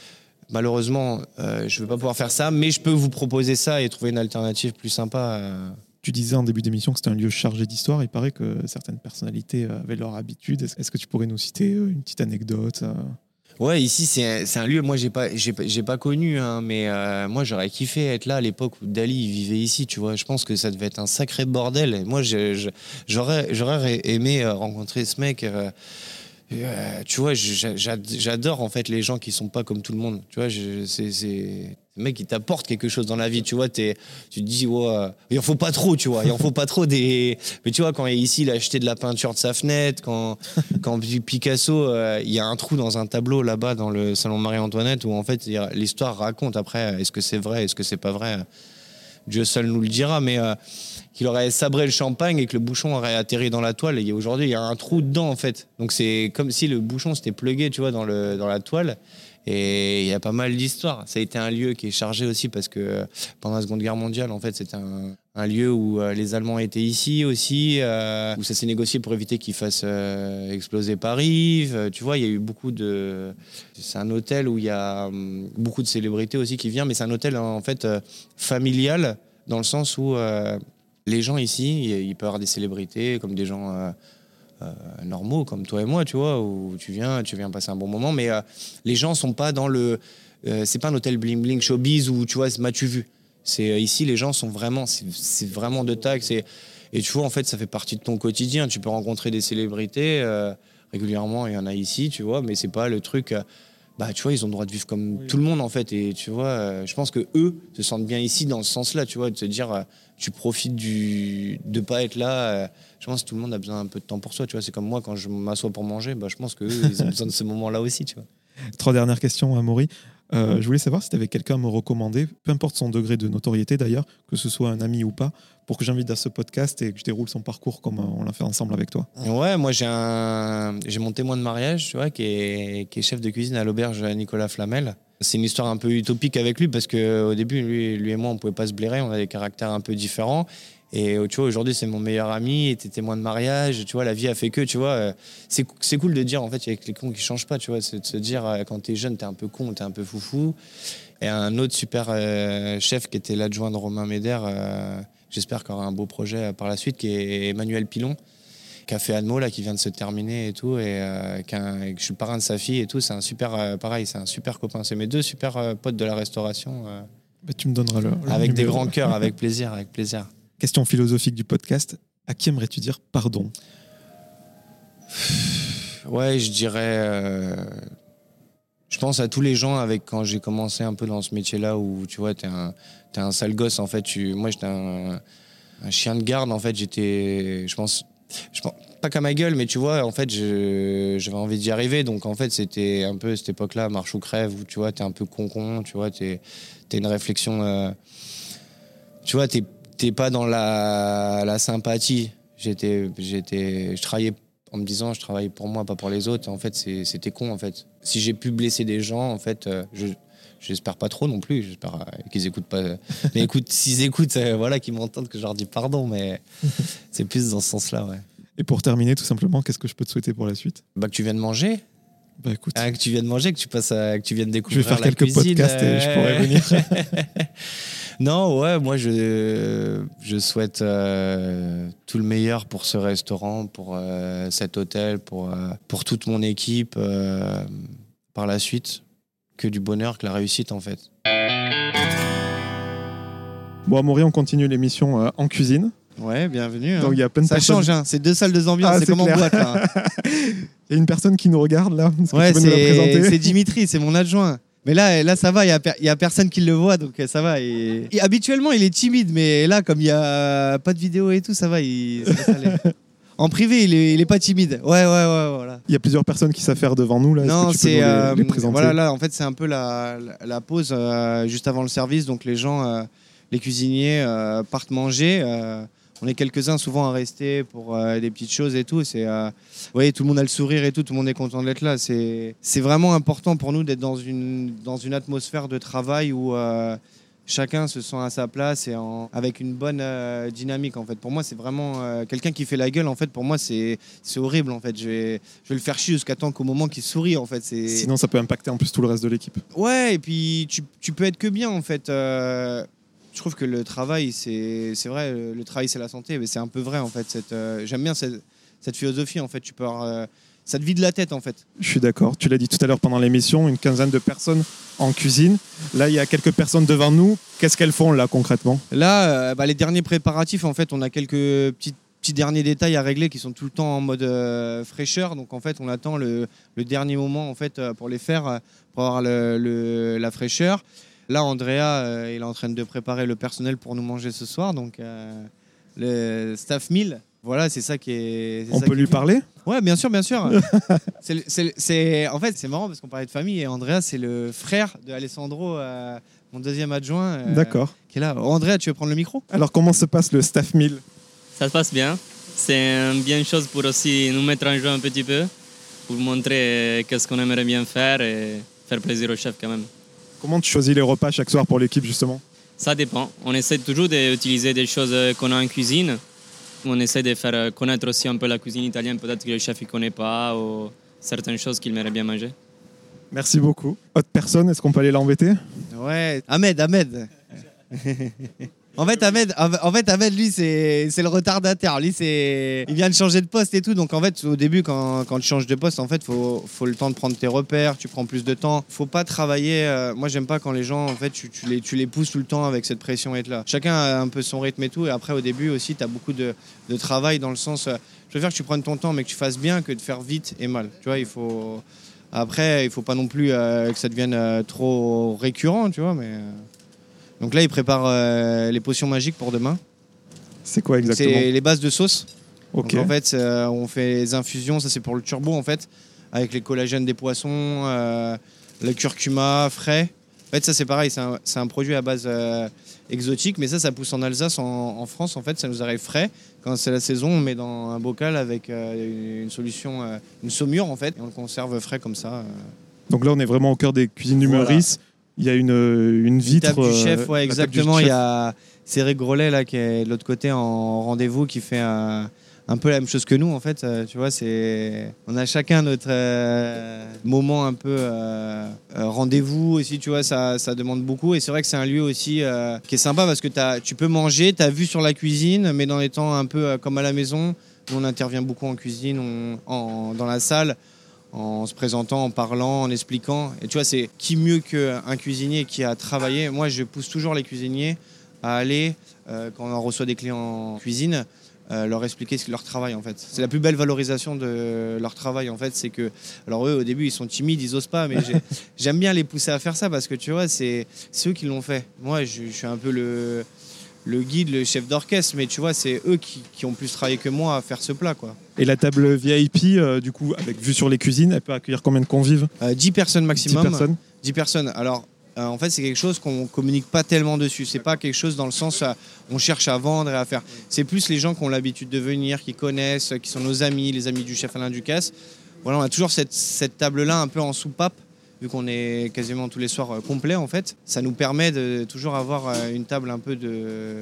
malheureusement, euh, je vais pas pouvoir faire ça, mais je peux vous proposer ça et trouver une alternative plus sympa. euh. Tu disais en début d'émission que c'était un lieu chargé d'histoire. Il paraît que certaines personnalités euh, avaient leur habitude. Est-ce que tu pourrais nous citer une petite anecdote Ouais, ici c'est un, lieu. Moi, j'ai pas, j'ai, pas- connu, hein, mais euh, moi j'aurais kiffé être là à l'époque où Dali il vivait ici. Tu vois, je pense que ça devait être un sacré bordel. Et moi, j'aurais, j'aurais aimé rencontrer ce mec. euh, euh, tu vois, j'adore en fait les gens qui sont pas comme tout le monde. Tu vois, c'est, c'est le mec qui t'apporte quelque chose dans la vie. Tu vois, tu te dis, ouais, il en faut pas trop, tu vois, il en faut pas trop des. Mais tu vois, quand ici il a acheté de la peinture de sa fenêtre, quand quand Picasso, euh, il y a un trou dans un tableau là-bas dans le salon Marie-Antoinette où en fait l'histoire raconte après est-ce que c'est vrai, est-ce que c'est pas vrai. Dieu seul nous le dira, mais euh, qu'il aurait sabré le champagne et que le bouchon aurait atterri dans la toile. Et aujourd'hui, il y a un trou dedans en fait. Donc c'est comme si le bouchon s'était plugué, tu vois, dans, le, dans la toile. Et il y a pas mal d'histoires. Ça a été un lieu qui est chargé aussi parce que pendant la Seconde Guerre mondiale, en fait, c'était un, un lieu où euh, les Allemands étaient ici aussi, euh, où ça s'est négocié pour éviter qu'ils fassent euh, exploser Paris. Tu vois, il y a eu beaucoup de. C'est un hôtel où il y a hum, beaucoup de célébrités aussi qui viennent, mais c'est un hôtel en fait familial dans le sens où les gens ici, il peut y avoir des célébrités comme des gens. euh, euh, normaux comme toi et moi, tu vois, où tu viens, tu viens passer un bon moment, mais euh, les gens sont pas dans le, c'est pas un hôtel bling bling showbiz où tu vois, m'as-tu vu? C'est ici les gens sont vraiment, c'est vraiment de c'est et tu vois en fait ça fait partie de ton quotidien. Tu peux rencontrer des célébrités régulièrement, il y en a ici, tu vois, mais c'est pas le truc. Bah tu vois, ils ont le droit de vivre comme tout le monde en fait, et tu vois, euh, je pense que eux se sentent bien ici dans ce sens-là, tu vois, de se dire, euh, tu profites du de pas être là. euh, je pense que tout le monde a besoin un peu de temps pour soi, tu vois. C'est comme moi quand je m'assois pour manger, bah, je pense que eux, ils ont besoin de ce moment-là aussi, tu vois. Trois dernières questions, Amaury. Euh, je voulais savoir si tu avais quelqu'un à me recommander, peu importe son degré de notoriété d'ailleurs, que ce soit un ami ou pas, pour que j'invite à ce podcast et que je déroule son parcours comme euh, on l'a fait ensemble avec toi. Ouais, moi j'ai un, j'ai mon témoin de mariage, tu vois, qui est, qui est chef de cuisine à l'auberge Nicolas Flamel. C'est une histoire un peu utopique avec lui parce qu'au début, lui, lui et moi, on pouvait pas se blairer, on a des caractères un peu différents. Et tu vois, aujourd'hui, c'est mon meilleur ami, était témoin de mariage, tu vois, la vie a fait que, tu vois. euh, C'est c'est cool de dire, en fait, avec les cons qui changent pas, tu vois, c'est de se dire, euh, quand t'es jeune, t'es un peu con, t'es un peu foufou. Et un autre super euh, chef qui était l'adjoint de Romain Médère, euh, j'espère qu'il aura un beau projet euh, par la suite, qui est Emmanuel Pilon, qui a fait Admo, là, qui vient de se terminer et tout, et, euh, qui un- et je suis le parrain de sa fille et tout. C'est un super, euh, pareil, c'est un super copain. C'est mes deux super euh, potes de la restauration, euh, Bah, tu me donneras le. le avec des grands cœurs, avec plaisir, avec plaisir. Question philosophique du podcast. À qui aimerais-tu dire pardon? Ouais, je dirais. euh, je pense à tous les gens avec quand j'ai commencé un peu dans ce métier-là où tu vois, t'es un, t'es un sale gosse en fait. Moi, j'étais un, chien de garde en fait. J'étais, je pense, je pense pas qu'à ma gueule, mais tu vois, en fait, j'avais envie d'y arriver. Donc en fait, c'était un peu cette époque-là, marche ou crève, où tu vois, t'es un peu con-con, tu vois, t'es, t'es une réflexion. euh, tu vois, t'es, t'es pas dans la, la sympathie. J'étais, j'étais, je travaillais en me disant je travaille pour moi, pas pour les autres. En fait, c'était con. En fait, si j'ai pu blesser des gens, en fait, euh, je j'espère pas trop non plus. J'espère euh, qu'ils écoutent pas. Mais écoute, s'ils écoutent, euh, voilà, qu'ils m'entendent que je leur dis pardon. Mais c'est plus dans ce sens-là, ouais. Et pour terminer, tout simplement, qu'est-ce que je peux te souhaiter pour la suite? Bah que tu viennes manger, Bah écoute, Ah, que tu viennes manger, que tu passes, à- que tu viennes je découvrir. vais faire la quelques cuisine, podcasts et je euh, pourrai venir. Non, ouais, moi je, je souhaite euh, tout le meilleur pour ce restaurant, pour euh, cet hôtel, pour, euh, pour toute mon équipe euh, par la suite. Que du bonheur, que la réussite en fait. Bon, Amaury, on continue l'émission euh, en cuisine. Ouais, bienvenue. hein. Donc il y a plein de Ça personnes. change, hein. c'est deux salles, deux ambiances, Ah, c'est comme en clair. boîte. Là. Il y a une personne qui nous regarde là. Ouais, c'est Dimitri, c'est mon adjoint. Mais là, là ça va, il y a, per- il y a personne qui le voit, donc euh, ça va. Et... et habituellement, il est timide, mais là, comme il y a pas de vidéo et tout, ça va. Il... ça en privé, il est, il est pas timide. Ouais, ouais, ouais, voilà. Il y a plusieurs personnes qui savent faire devant nous là. Non, c'est euh, voilà là en fait c'est un peu la, la, la pause euh, juste avant le service donc les gens euh, les cuisiniers euh, partent manger euh, on est quelques-uns souvent à rester pour euh, des petites choses et tout c'est euh, vous voyez tout le monde a le sourire et tout tout le monde est content d'être là. C'est c'est vraiment important pour nous d'être dans une dans une atmosphère de travail où euh, chacun se sent à sa place et en- avec une bonne dynamique en fait. Pour moi c'est vraiment quelqu'un qui fait la gueule en fait pour moi c'est c'est horrible en fait. Je vais je vais le faire chier jusqu'à temps qu'au moment qu'il sourit en fait. C'est Sinon, ça peut impacter en plus tout le reste de l'équipe. ouais et puis tu, tu peux être que bien en fait je trouve que le travail c'est vrai le, travail c'est la santé mais c'est un peu vrai en fait euh, j'aime bien cette, cette philosophie en fait tu peux avoir, euh, ça te vide la tête en fait Je suis d'accord. Tu l'as dit tout à l'heure pendant l'émission, une quinzaine de personnes en cuisine. Là, il y a quelques personnes devant nous. Qu'est-ce qu'elles font là concrètement? Là, euh, bah, les derniers préparatifs, en fait, on a quelques petits, petits derniers détails à régler qui sont tout le temps en mode euh, fraîcheur. Donc, en fait, on attend le, le dernier moment en fait, pour les faire, pour avoir le- le- la fraîcheur. Là, Andrea, euh, il est en train de préparer le personnel pour nous manger ce soir. Donc, euh, le staff 1000. Voilà, c'est ça qui est. On ça peut qui lui est parler? Ouais, bien sûr, bien sûr. C'est en fait, c'est marrant parce qu'on parlait de famille et Andrea, c'est le frère de Alessandro, euh, mon deuxième adjoint. euh, D'accord. qui est là. Oh, Andrea, tu veux prendre le micro? Alors, comment se passe le staff 1000 Ça se passe bien. C'est une bien chose pour aussi nous mettre en jeu un petit peu, pour montrer qu'est-ce qu'on aimerait bien faire et faire plaisir au chef quand même. Comment tu choisis les repas chaque soir pour l'équipe justement? Ça dépend. On essaie toujours d'utiliser des choses qu'on a en cuisine. On essaie de faire connaître aussi un peu la cuisine italienne, peut-être que le chef ne connaît pas, ou certaines choses qu'il aimerait bien manger. Merci beaucoup. Autre personne, est-ce qu'on peut aller l'embêter? Ouais. Ahmed, Ahmed. en fait, Ahmed, Ahmed, lui, c'est le retardataire. Lui, il vient de changer de poste et tout. Donc, en fait, au début, quand, tu changes de poste, en fait, faut, le temps de prendre tes repères. Tu prends plus de temps. Faut pas travailler. euh, moi, j'aime pas quand les gens, en fait, tu, les, pousses tout le temps avec cette pression et là. Chacun a un peu son rythme et tout. Et après, au début aussi, tu as beaucoup de, travail dans le sens. euh, je préfère que tu prennes ton temps, mais que tu fasses bien que de faire vite et mal. Tu vois, il faut. Après, il faut pas non plus euh, que ça devienne trop récurrent, tu vois. Mais donc là, il prépare euh, les potions magiques pour demain. C'est quoi exactement C'est les bases de sauce. Ok. Donc, en fait, euh, on fait les infusions. Ça, c'est pour le turbo, en fait, avec les collagènes des poissons, euh, le curcuma frais. En fait, ça, c'est pareil. C'est un, c'est un produit à base euh, exotique, mais ça, ça pousse en Alsace, en, en France. En fait, ça nous arrive frais. Quand c'est la saison, on met dans un bocal avec euh, une solution, euh, une saumure, en fait, et on le conserve frais comme ça. euh. Donc là, on est vraiment au cœur des cuisines du Voilà. Meurice. Il y a une, une vitre. table du chef, euh, ouais, exactement. Il y a Cédric Grolet là qui est de l'autre côté en rendez-vous qui fait un, un peu la même chose que nous en fait. Euh, tu vois, c'est on a chacun notre euh, moment un peu euh, rendez-vous aussi. Tu vois, ça, ça demande beaucoup et c'est vrai que c'est un lieu aussi euh, qui est sympa parce que as, tu peux manger, tu as vu sur la cuisine, mais dans les temps un peu comme à la maison. Nous, on intervient beaucoup en cuisine, on- en- dans la salle en se présentant, en parlant, en expliquant. Et tu vois, c'est qui mieux qu'un cuisinier qui a travaillé. Moi, je pousse toujours les cuisiniers à aller, euh, quand on reçoit des clients en cuisine, euh, leur expliquer leur travail en fait. C'est la plus belle valorisation de leur travail en fait, c'est que alors eux au début ils sont timides, ils osent pas, mais j'ai- j'aime bien les pousser à faire ça parce que tu vois c'est c'est eux qui l'ont fait. Moi je suis un peu le le guide, le chef d'orchestre, mais tu vois c'est eux qui, qui ont plus travaillé que moi à faire ce plat quoi. Et la table VIP, euh, du coup, avec vue sur les cuisines, elle peut accueillir combien de convives? Euh, 10 personnes 10 maximum. personnes? 10 personnes. Alors, euh, en fait, c'est quelque chose qu'on communique pas tellement dessus. C'est pas quelque chose dans le sens euh, on cherche à vendre et à faire. C'est plus les gens qui ont l'habitude de venir, qui connaissent, qui sont nos amis, les amis du chef Alain Ducasse. Voilà, on a toujours cette, cette table-là un peu en soupape, vu qu'on est quasiment tous les soirs euh, complet en fait. Ça nous permet de toujours avoir euh, une table un peu de.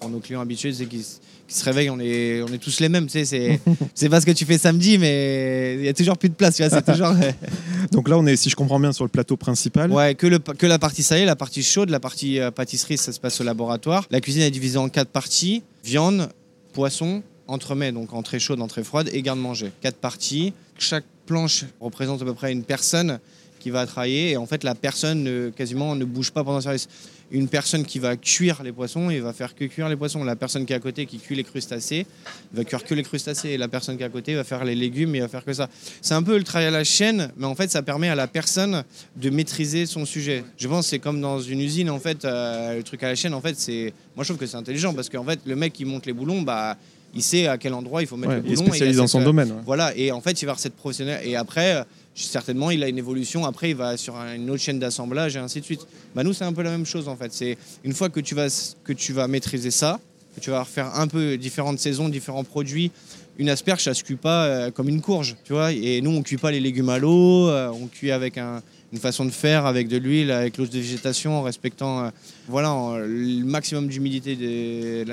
Pour nos clients habitués, c'est qui se réveillent, on est, on est tous les mêmes. Tu sais, c'est, c'est pas ce que tu fais samedi, mais il y a toujours plus de place. Tu vois, toujours. euh, Donc là, on est, si je comprends bien, sur le plateau principal. Ouais, que, le, que la partie salée, la partie chaude, la partie euh, pâtisserie, ça se passe au laboratoire. La cuisine est divisée en quatre parties viande, poisson, entremets, donc entrée chaude, entrée froide et garde-manger. Quatre parties. Chaque planche représente à peu près une personne qui va travailler et en fait la personne ne- quasiment ne bouge pas pendant le service. Une personne qui va cuire les poissons, il va faire que cuire les poissons. La personne qui est à côté qui cuit les crustacés, il va cuire que les crustacés. Et la personne qui est à côté va faire les légumes, il va faire que ça. C'est un peu le travail à la chaîne, mais en fait ça permet à la personne de maîtriser son sujet. Je pense que c'est comme dans une usine en fait, euh, le truc à la chaîne en fait c'est, moi je trouve que c'est intelligent parce qu'en fait le mec qui monte les boulons, bah il sait à quel endroit il faut mettre Ouais, le est boulon. et il spécialisé dans son euh, domaine. ouais. voilà, et en fait, il va avoir cette professionnelle. Et après, euh, certainement, il a une évolution. Après, il va sur un- une autre chaîne d'assemblage et ainsi de suite. Bah, nous, c'est un peu la même chose en fait. C'est une fois que tu vas, que tu vas maîtriser ça, que tu vas refaire un peu différentes saisons, différents produits. Une asperge, ça se cuit pas euh, comme une courge, tu vois. Et nous, on cuit pas les légumes à l'eau. euh, on cuit avec un- une façon de faire, avec de l'huile, avec l'eau de végétation, en respectant, euh, voilà, le maximum d'humidité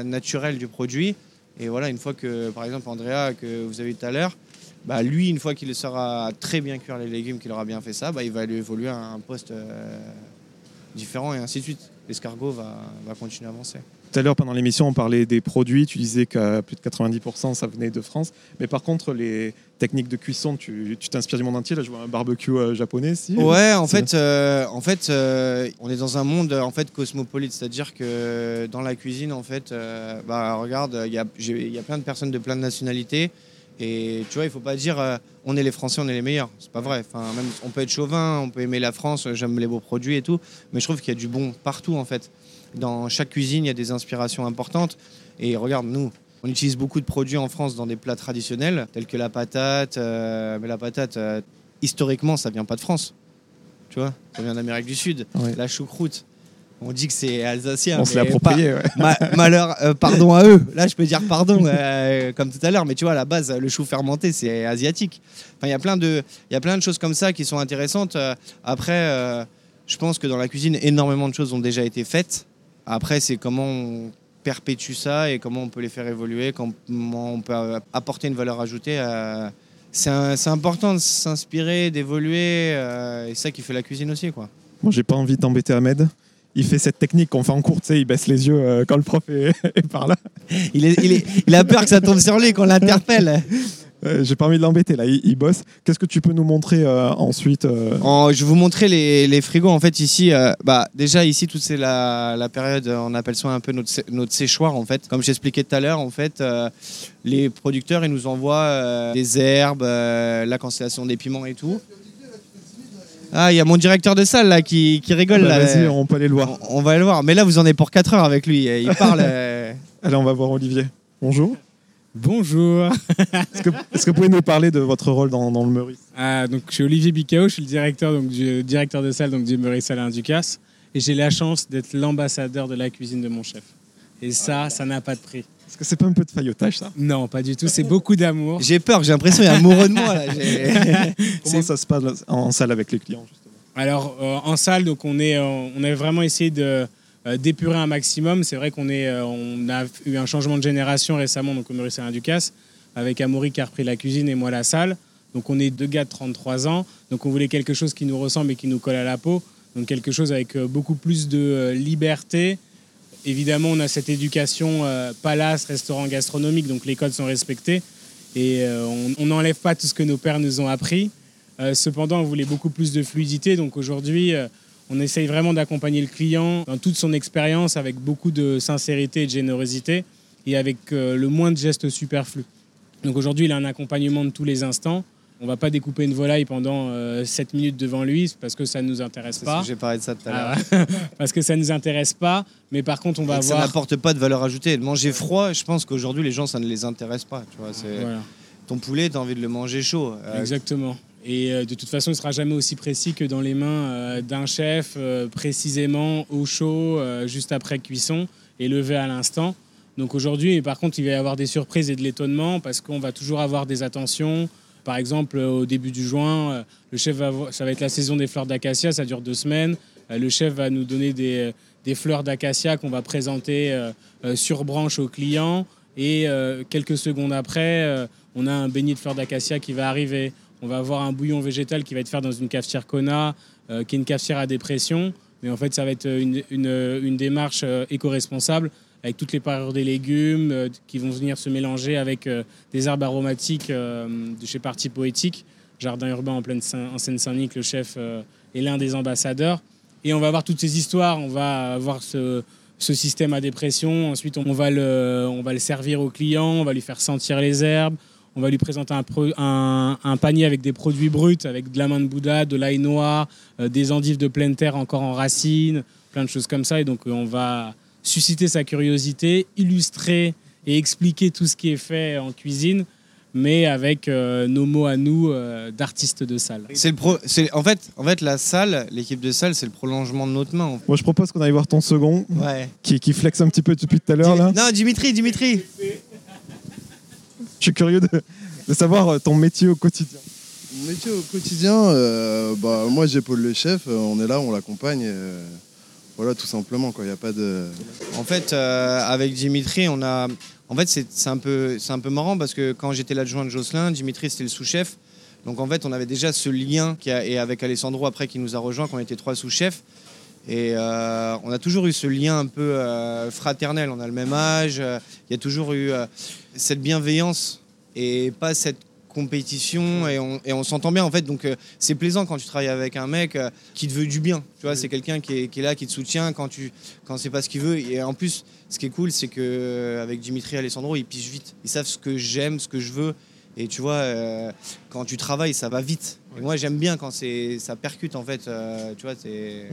naturelle du produit. Et voilà, une fois que, par exemple, Andrea, que vous avez eu tout à l'heure, bah, lui, une fois qu'il saura très bien cuire les légumes, qu'il aura bien fait ça, bah, il va lui évoluer à un poste euh, différent et ainsi de suite. L'escargot va, va continuer à avancer. Tout à l'heure, pendant l'émission, on parlait des produits. Tu disais qu'à plus de 90%, ça venait de France. Mais par contre, les techniques de cuisson, tu t'inspires du monde entier. Là, je vois un barbecue euh, japonais. Si. Ouais, en fait, euh, en fait euh, on est dans un monde en fait cosmopolite, c'est-à-dire que dans la cuisine, en fait, bah, regarde, il y a, j'ai- il y a plein de personnes de plein de nationalités. Et tu vois, il faut pas dire euh, on est les Français, on est les meilleurs. C'est pas vrai. Enfin, même, on peut être chauvin, on peut aimer la France, j'aime les beaux produits et tout. Mais je trouve qu'il y a du bon partout en fait. Dans chaque cuisine, il y a des inspirations importantes. Et regarde, nous, on utilise beaucoup de produits en France dans des plats traditionnels, tels que la patate. euh, mais la patate, euh, historiquement, ça vient pas de France. Tu vois, ça vient d'Amérique du Sud. Ouais. La choucroute, on dit que c'est alsacien. On se mais approprié. ouais. Ma- malheur, euh, pardon à eux. Là, je peux dire pardon, euh, comme tout à l'heure. Mais tu vois, à la base, le chou fermenté, c'est asiatique. Enfin, il y a plein de, il y a plein de choses comme ça qui sont intéressantes. Euh, Après, euh, je pense que dans la cuisine, énormément de choses ont déjà été faites. Après, c'est comment on perpétue ça et comment on peut les faire évoluer, comment on peut apporter une valeur ajoutée. à- C'est un- c'est important de s'inspirer, d'évoluer. euh, et c'est ça qui fait la cuisine aussi, quoi. Bon, j'ai pas envie d'embêter Ahmed. Il fait cette technique qu'on fait en cours, tu sais, il baisse les yeux euh, quand le prof est, est par là. Il, est- il est- il a peur que ça tombe sur lui, qu'on l'interpelle. Euh, j'ai pas envie de l'embêter là, il, il bosse. Qu'est-ce que tu peux nous montrer euh, ensuite euh, En- je vais vous montrer les, les frigos. En fait, ici, bah, déjà, ici, toute c'est la, la période, on appelle ça un peu notre, sé- notre séchoir, en fait. Comme j'expliquais tout à l'heure, en fait, les producteurs, ils nous envoient des herbes, la constellation des piments et tout. Ah, il y a mon directeur de salle, là, qui, qui rigole, bah, là. Vas-y, on peut aller le voir. On, on va le voir. Mais là, vous en êtes pour 4 heures avec lui. Il parle. euh, Allez, on va voir Olivier. Bonjour. Bonjour. Est-ce que, est-ce que vous pouvez nous parler de votre rôle dans, dans le Meurice? Ah, donc, je suis Olivier Bicao, je suis le directeur, donc, du, directeur de salle donc, du Meurice Alain Ducasse. Et j'ai la chance d'être l'ambassadeur de la cuisine de mon chef. Et ça, ça n'a pas de prix. Est-ce que c'est pas un peu de faillotage ça Non, pas du tout. C'est beaucoup d'amour. J'ai peur, j'ai l'impression qu'il est amoureux de moi, là. Comment ça se passe en salle avec les clients justement Alors euh, en salle, donc on est, euh, on a vraiment essayé de euh, d'épurer un maximum. C'est vrai qu'on est, euh, on a eu un changement de génération récemment, donc au Maurice Ducasse, avec Amaury qui a repris la cuisine et moi la salle. Donc on est deux gars de 33 ans, donc on voulait quelque chose qui nous ressemble et qui nous colle à la peau. Donc quelque chose avec beaucoup plus de euh, liberté. Évidemment, on a cette éducation euh, palace, restaurant gastronomique, donc les codes sont respectés et euh, on n'enlève pas tout ce que nos pères nous ont appris. Euh, cependant, on voulait beaucoup plus de fluidité. Donc aujourd'hui, on essaye vraiment d'accompagner le client dans toute son expérience avec beaucoup de sincérité et de générosité et avec le moins de gestes superflus. Donc aujourd'hui, il a un accompagnement de tous les instants. On va pas découper une volaille pendant 7 minutes devant lui parce que ça ne nous intéresse pas. j'ai parlé de ça tout à l'heure. Ah ouais. parce que ça ne nous intéresse pas. Mais par contre, on va Ça n'apporte pas de valeur ajoutée. De manger froid, je pense qu'aujourd'hui, les gens, ça ne les intéresse pas. Tu vois. Voilà. Ton poulet, tu as envie de le manger chaud. Euh, Exactement. Et euh, de toute façon, il ne sera jamais aussi précis que dans les mains euh, d'un chef, euh, précisément au chaud, euh, juste après cuisson, et levé à l'instant. Donc aujourd'hui, par contre, il va y avoir des surprises et de l'étonnement parce qu'on va toujours avoir des attentions. Par exemple, euh, au début du juin, euh, le chef ça va être la saison des fleurs d'acacia, ça dure deux semaines. Euh, le chef va nous donner des, fleurs d'acacia qu'on va présenter sur branche aux clients. Et quelques secondes après, on a un beignet de fleurs d'acacia qui va arriver. On va avoir un bouillon végétal qui va être fait dans une cafetière Kona, qui est une cafetière à dépression. Mais en fait, ça va être une, démarche éco-responsable avec toutes les parures des légumes euh, qui vont venir se mélanger avec euh, des herbes aromatiques euh, de chez Parti Poétique, jardin urbain en, pleine Seine- en Seine-Saint-Denis, que le chef est l'un des ambassadeurs. Et on va avoir toutes ces histoires, on va avoir ce, système à dépression. Ensuite, on va, le, servir au client, on va lui faire sentir les herbes, on va lui présenter un, panier avec des produits bruts, avec de la main de Bouddha, de l'ail noir, des endives de pleine terre encore en racines, plein de choses comme ça. Et donc, on va susciter sa curiosité, illustrer et expliquer tout ce qui est fait en cuisine, mais avec euh, nos mots à nous euh, d'artistes de salle. C'est le pro... c'est... En, fait, en fait, la salle, l'équipe de salle, c'est le prolongement de notre main. en fait. Moi, je propose qu'on aille voir ton second, Ouais. qui, qui flex un petit peu depuis tout à l'heure. là. Non, Dimitri, Dimitri. Je suis curieux de, de savoir euh, ton métier au quotidien. Mon métier au quotidien, euh, bah, moi j'épaule le chef, euh, on est là, on l'accompagne. Voilà, tout simplement, il n'y a pas de. En fait, euh, avec Dimitri, on a. En fait, c'est un, peu- un peu marrant parce que quand j'étais l'adjoint de Jocelyn, Dimitri c'était le sous-chef. Donc en fait, on avait déjà ce lien qui a- et avec Alessandro après qui nous a rejoint, qu'on était trois sous-chefs. Et euh, on a toujours eu ce lien un peu euh, fraternel. On a le même âge. Il y a toujours eu cette bienveillance et pas cette compétition et on, et on s'entend bien. En fait donc euh, c'est plaisant quand tu travailles avec un mec euh, qui te veut du bien. Tu vois c'est quelqu'un qui est, qui est là qui te soutient quand tu quand c'est pas ce qu'il veut. Et en plus ce qui est cool c'est que euh, avec Dimitri et Alessandro ils pigent vite. Ils savent ce que j'aime ce que je veux. Et tu vois euh, quand tu travailles ça va vite. Et moi j'aime bien quand c'est ça percute en fait euh, tu vois c'est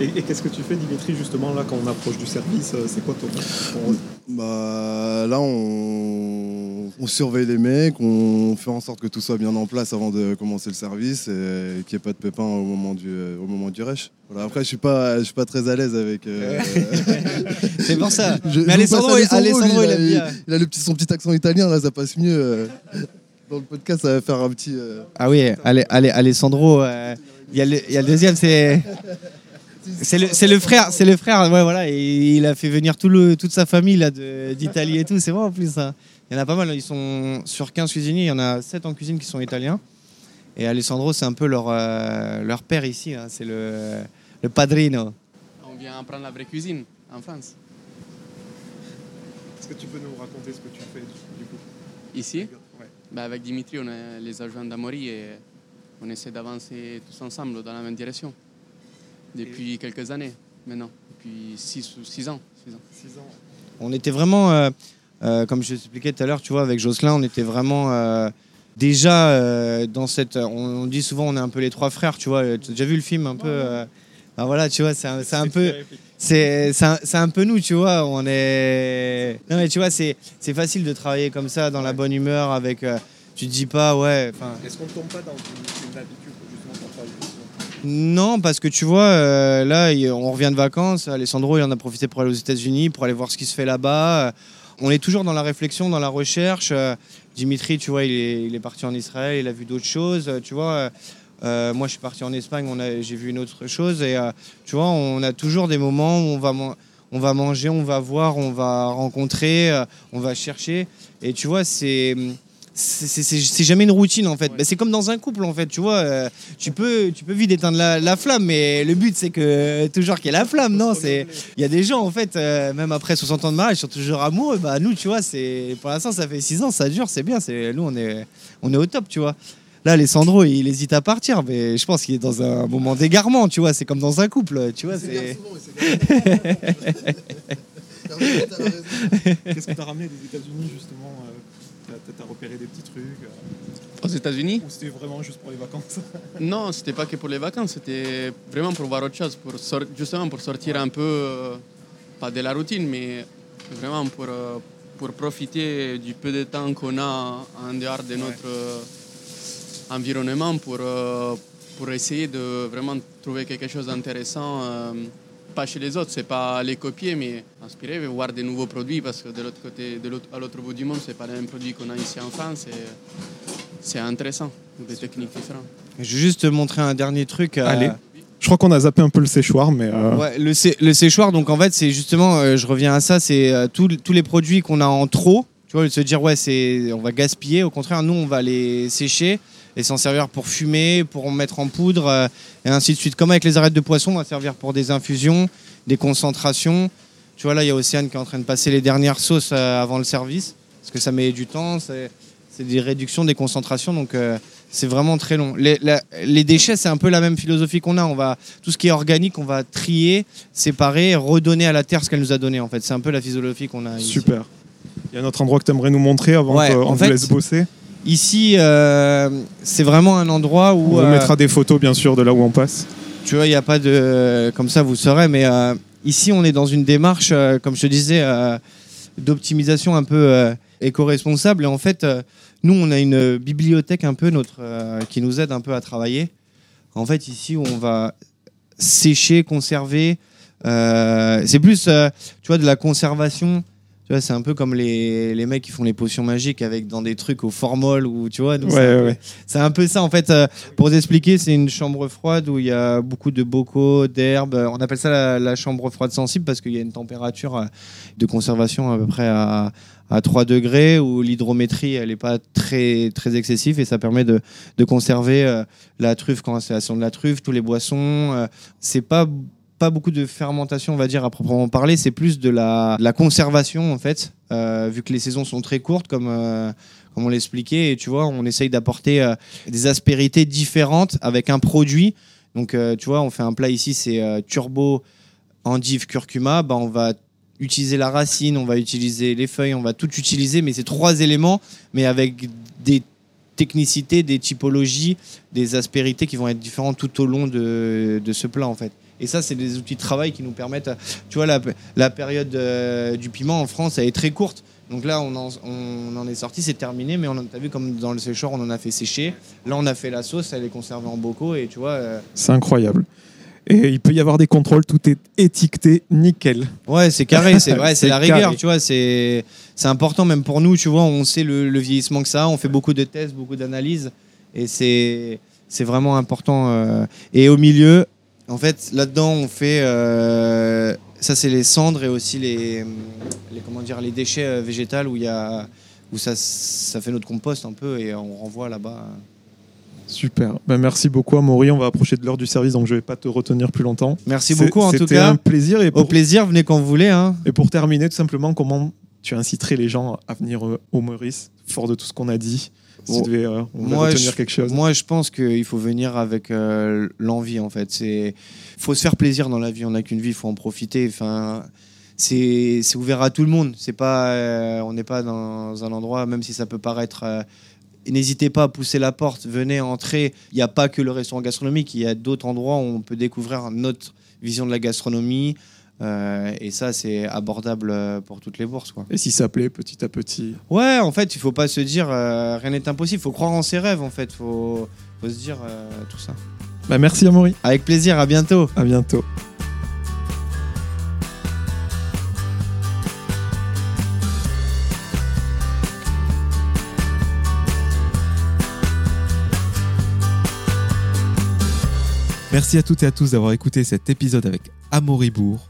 Et, et qu'est-ce que tu fais, Dimitri, justement, là, quand on approche du service C'est quoi ton, ton rôle? Bah, là, on... on surveille les mecs, on fait en sorte que tout soit bien en place avant de commencer le service et qu'il n'y ait pas de pépins au moment du, au moment du rush. Voilà, après, je suis pas, je suis pas très à l'aise avec. euh, c'est pour ça je- mais Alessandro, Alessandro, lui, il a, il a le petit, son petit accent italien, là, ça passe mieux. euh. Dans le podcast, ça va faire un petit. euh, Ah oui, allez, allez, Alessandro, euh, il y, a le- il y a le deuxième, c'est. C'est le, le frère, c'est le frère, ouais, voilà, et il a fait venir tout le, toute sa famille d'Italie et tout, c'est vrai en plus ça. Il y en a pas mal, ils sont sur 15 cuisiniers, il y en a 7 en cuisine qui sont italiens. Et Alessandro, c'est un peu leur, euh, leur père ici, hein, c'est le, le padrino. On vient apprendre la vraie cuisine en France. Est-ce que tu peux nous raconter ce que tu fais, du coup? Ici, Ouais. bah, avec Dimitri, on est les agents d'Amaury et on essaie d'avancer tous ensemble dans la même direction. Depuis quelques années maintenant, depuis 6 ou 6 ans. six ans. Six ans. On était vraiment, euh, euh, comme je t'expliquais tout à l'heure, tu vois, avec Jocelyn, on était vraiment euh, déjà euh, dans cette. On, on dit souvent, on est un peu les trois frères, tu vois. Tu as déjà vu le film un peu ah, Voilà, tu vois, c'est un, peu. C'est c'est un, un peu nous, tu vois. On est. Non, mais tu vois, c'est c'est facile de travailler comme ça, dans la bonne humeur, avec. tu te dis pas, ouais. Est-ce qu'on ne tombe pas dans une, une habitude, justement, pour non, parce que tu vois, euh, là, on revient de vacances. Alessandro, il en a profité pour aller aux États-Unis, pour aller voir ce qui se fait là-bas. On est toujours dans la réflexion, dans la recherche. Euh, Dimitri, tu vois, il est, parti en Israël, il a vu d'autres choses. Euh, Tu vois, euh, moi, je suis parti en Espagne, j'ai vu une autre chose. Et tu vois, on a toujours des moments où on va, manger, on va voir, on va rencontrer, on va chercher. Et tu vois, c'est. C'est jamais une routine en fait. Bah, c'est comme dans un couple en fait, tu vois. euh, tu peux, tu peux vite éteindre la, la flamme, mais le but c'est que toujours qu'il y ait la flamme, non C'est, il y a des gens en fait, euh, même après 60 ans de mariage, ils sont toujours amoureux. Bah nous, tu vois, c'est pour l'instant ça fait 6 ans, ça dure, c'est bien. C'est nous on est, on est au top, tu vois. Là, Alessandro, il hésite à partir, mais je pense qu'il est dans un moment d'égarement, tu vois. C'est comme dans un couple, tu vois. C'est Qu'est-ce que tu as ramené des États-Unis justement euh, T'as as repéré des petits trucs euh, Aux États-Unis? Ou c'était vraiment juste pour les vacances? Non, c'était pas que pour les vacances, c'était vraiment pour voir autre chose, pour justement pour sortir un peu, euh, pas de la routine, mais vraiment pour, euh, pour profiter du peu de temps qu'on a en dehors de notre environnement pour, euh, pour essayer de vraiment trouver quelque chose d'intéressant. Pas chez les autres, c'est pas les copier, mais inspirer, voir des nouveaux produits parce que de l'autre côté, de l'autre, à l'autre bout du monde, c'est pas les mêmes produits qu'on a ici en France. et C'est intéressant, des techniques différentes. Je vais juste te montrer un dernier truc. euh, Allez. Je crois qu'on a zappé un peu le séchoir, mais euh, Ouais, le, sé- le séchoir, donc en fait, c'est justement, euh, je reviens à ça, c'est euh, tous tous les produits qu'on a en trop. Tu vois, se dire, ouais, c'est, on va gaspiller. Au contraire, nous, on va les sécher et s'en servir pour fumer, pour en mettre en poudre, euh, et ainsi de suite. Comme avec les arêtes de poisson, on va servir pour des infusions, des concentrations. Tu vois, là, il y a Océane qui est en train de passer les dernières sauces euh, avant le service, parce que ça met du temps. C'est, des réductions, des concentrations, donc euh, c'est vraiment très long. Les, la- les déchets, c'est un peu la même philosophie qu'on a. On va, tout ce qui est organique, on va trier, séparer, redonner à la terre ce qu'elle nous a donné. En fait, c'est un peu la philosophie qu'on a. ici. super. Il y a un autre endroit que tu aimerais nous montrer avant Ouais, qu'on en vous fait, laisse bosser? Ici, euh, c'est vraiment un endroit où On vous euh, mettra des photos, bien sûr, de là où on passe. tu vois, il n'y a pas de, comme ça, vous saurez. Mais euh, ici, on est dans une démarche, comme je te disais, d'optimisation un peu éco-responsable. Et en fait, nous, on a une bibliothèque un peu notre euh, qui nous aide un peu à travailler. En fait, ici, on va sécher, conserver. euh, c'est plus, euh, tu vois, de la conservation. Tu vois, c'est un peu comme les, les mecs qui font les potions magiques avec dans des trucs au formol ou tu vois. donc Ouais, c'est un peu- ouais. c'est un peu ça en fait. euh, pour vous expliquer, c'est une chambre froide où il y a beaucoup de bocaux, d'herbes. On appelle ça la, la chambre froide sensible parce qu'il y a une température euh, de conservation à peu près à, à 3 degrés où l'hydrométrie elle n'est pas très, très excessive et ça permet de, de conserver euh, la truffe quand c'est la de la truffe, tous les boissons. euh, c'est pas pas beaucoup de fermentation, on va dire, à proprement parler. C'est plus de la, conservation, en fait, euh, vu que les saisons sont très courtes, comme, euh, comme on l'expliquait. Et tu vois, on essaye d'apporter euh, des aspérités différentes avec un produit. Donc, tu vois, on fait un plat ici, c'est turbo endive curcuma. Bah, on va utiliser la racine, on va utiliser les feuilles, on va tout utiliser, mais c'est trois éléments, mais avec des technicités, des typologies, des aspérités qui vont être différentes tout au long de, de ce plat, en fait. Et ça, c'est des outils de travail qui nous permettent. Tu vois, la, la période euh, du piment en France, elle est très courte. Donc là, on en, on en est sorti, c'est terminé, mais on a vu comme dans le séchoir, on en a fait sécher. Là, on a fait la sauce, elle est conservée en bocaux, et tu vois. euh, C'est incroyable. Et il peut y avoir des contrôles, tout est étiqueté nickel. Ouais, c'est carré, c'est vrai, c'est la rigueur, carré. tu vois, c'est important même pour nous, tu vois, on sait le, le vieillissement que ça a, on fait beaucoup de tests, beaucoup d'analyses, et c'est c'est vraiment important. euh. Et au milieu, en fait, là-dedans, on fait euh, ça, c'est les cendres et aussi les, les comment dire les déchets euh, végétaux où il y a où ça ça fait notre compost un peu et on renvoie là-bas. Super. Ben, merci beaucoup, Amaury. On va approcher de l'heure du service, donc je vais pas te retenir plus longtemps. Merci beaucoup en tout C'était cas. un plaisir. Et Au pour, plaisir, venez quand vous voulez. Hein. et pour terminer, tout simplement, comment tu inciterais les gens à venir euh, au Maurice, fort de tout ce qu'on a dit? Si Bon. tu devais euh, Moi, je- quelque chose. Moi, je pense qu'il faut venir avec euh, l'envie, en fait. C'est faut se faire plaisir dans la vie. On n'a qu'une vie, il faut en profiter. Enfin, c'est ouvert à tout le monde. C'est pas, euh, on n'est pas dans un endroit, même si ça peut paraître. N'hésitez pas à pousser la porte, venez entrer. Il n'y a pas que le restaurant gastronomique, il y a d'autres endroits où on peut découvrir notre vision de la gastronomie. Euh, et ça, c'est abordable euh, pour toutes les bourses. Quoi. Et si ça plaît, petit à petit. Ouais, en fait, il faut pas se dire euh, rien n'est impossible. Il faut croire en ses rêves, en fait. Il faut, faut se dire euh, tout ça. Bah, merci, Amaury. Avec plaisir, à bientôt. À bientôt. Merci à toutes et à tous d'avoir écouté cet épisode avec Amoribourg.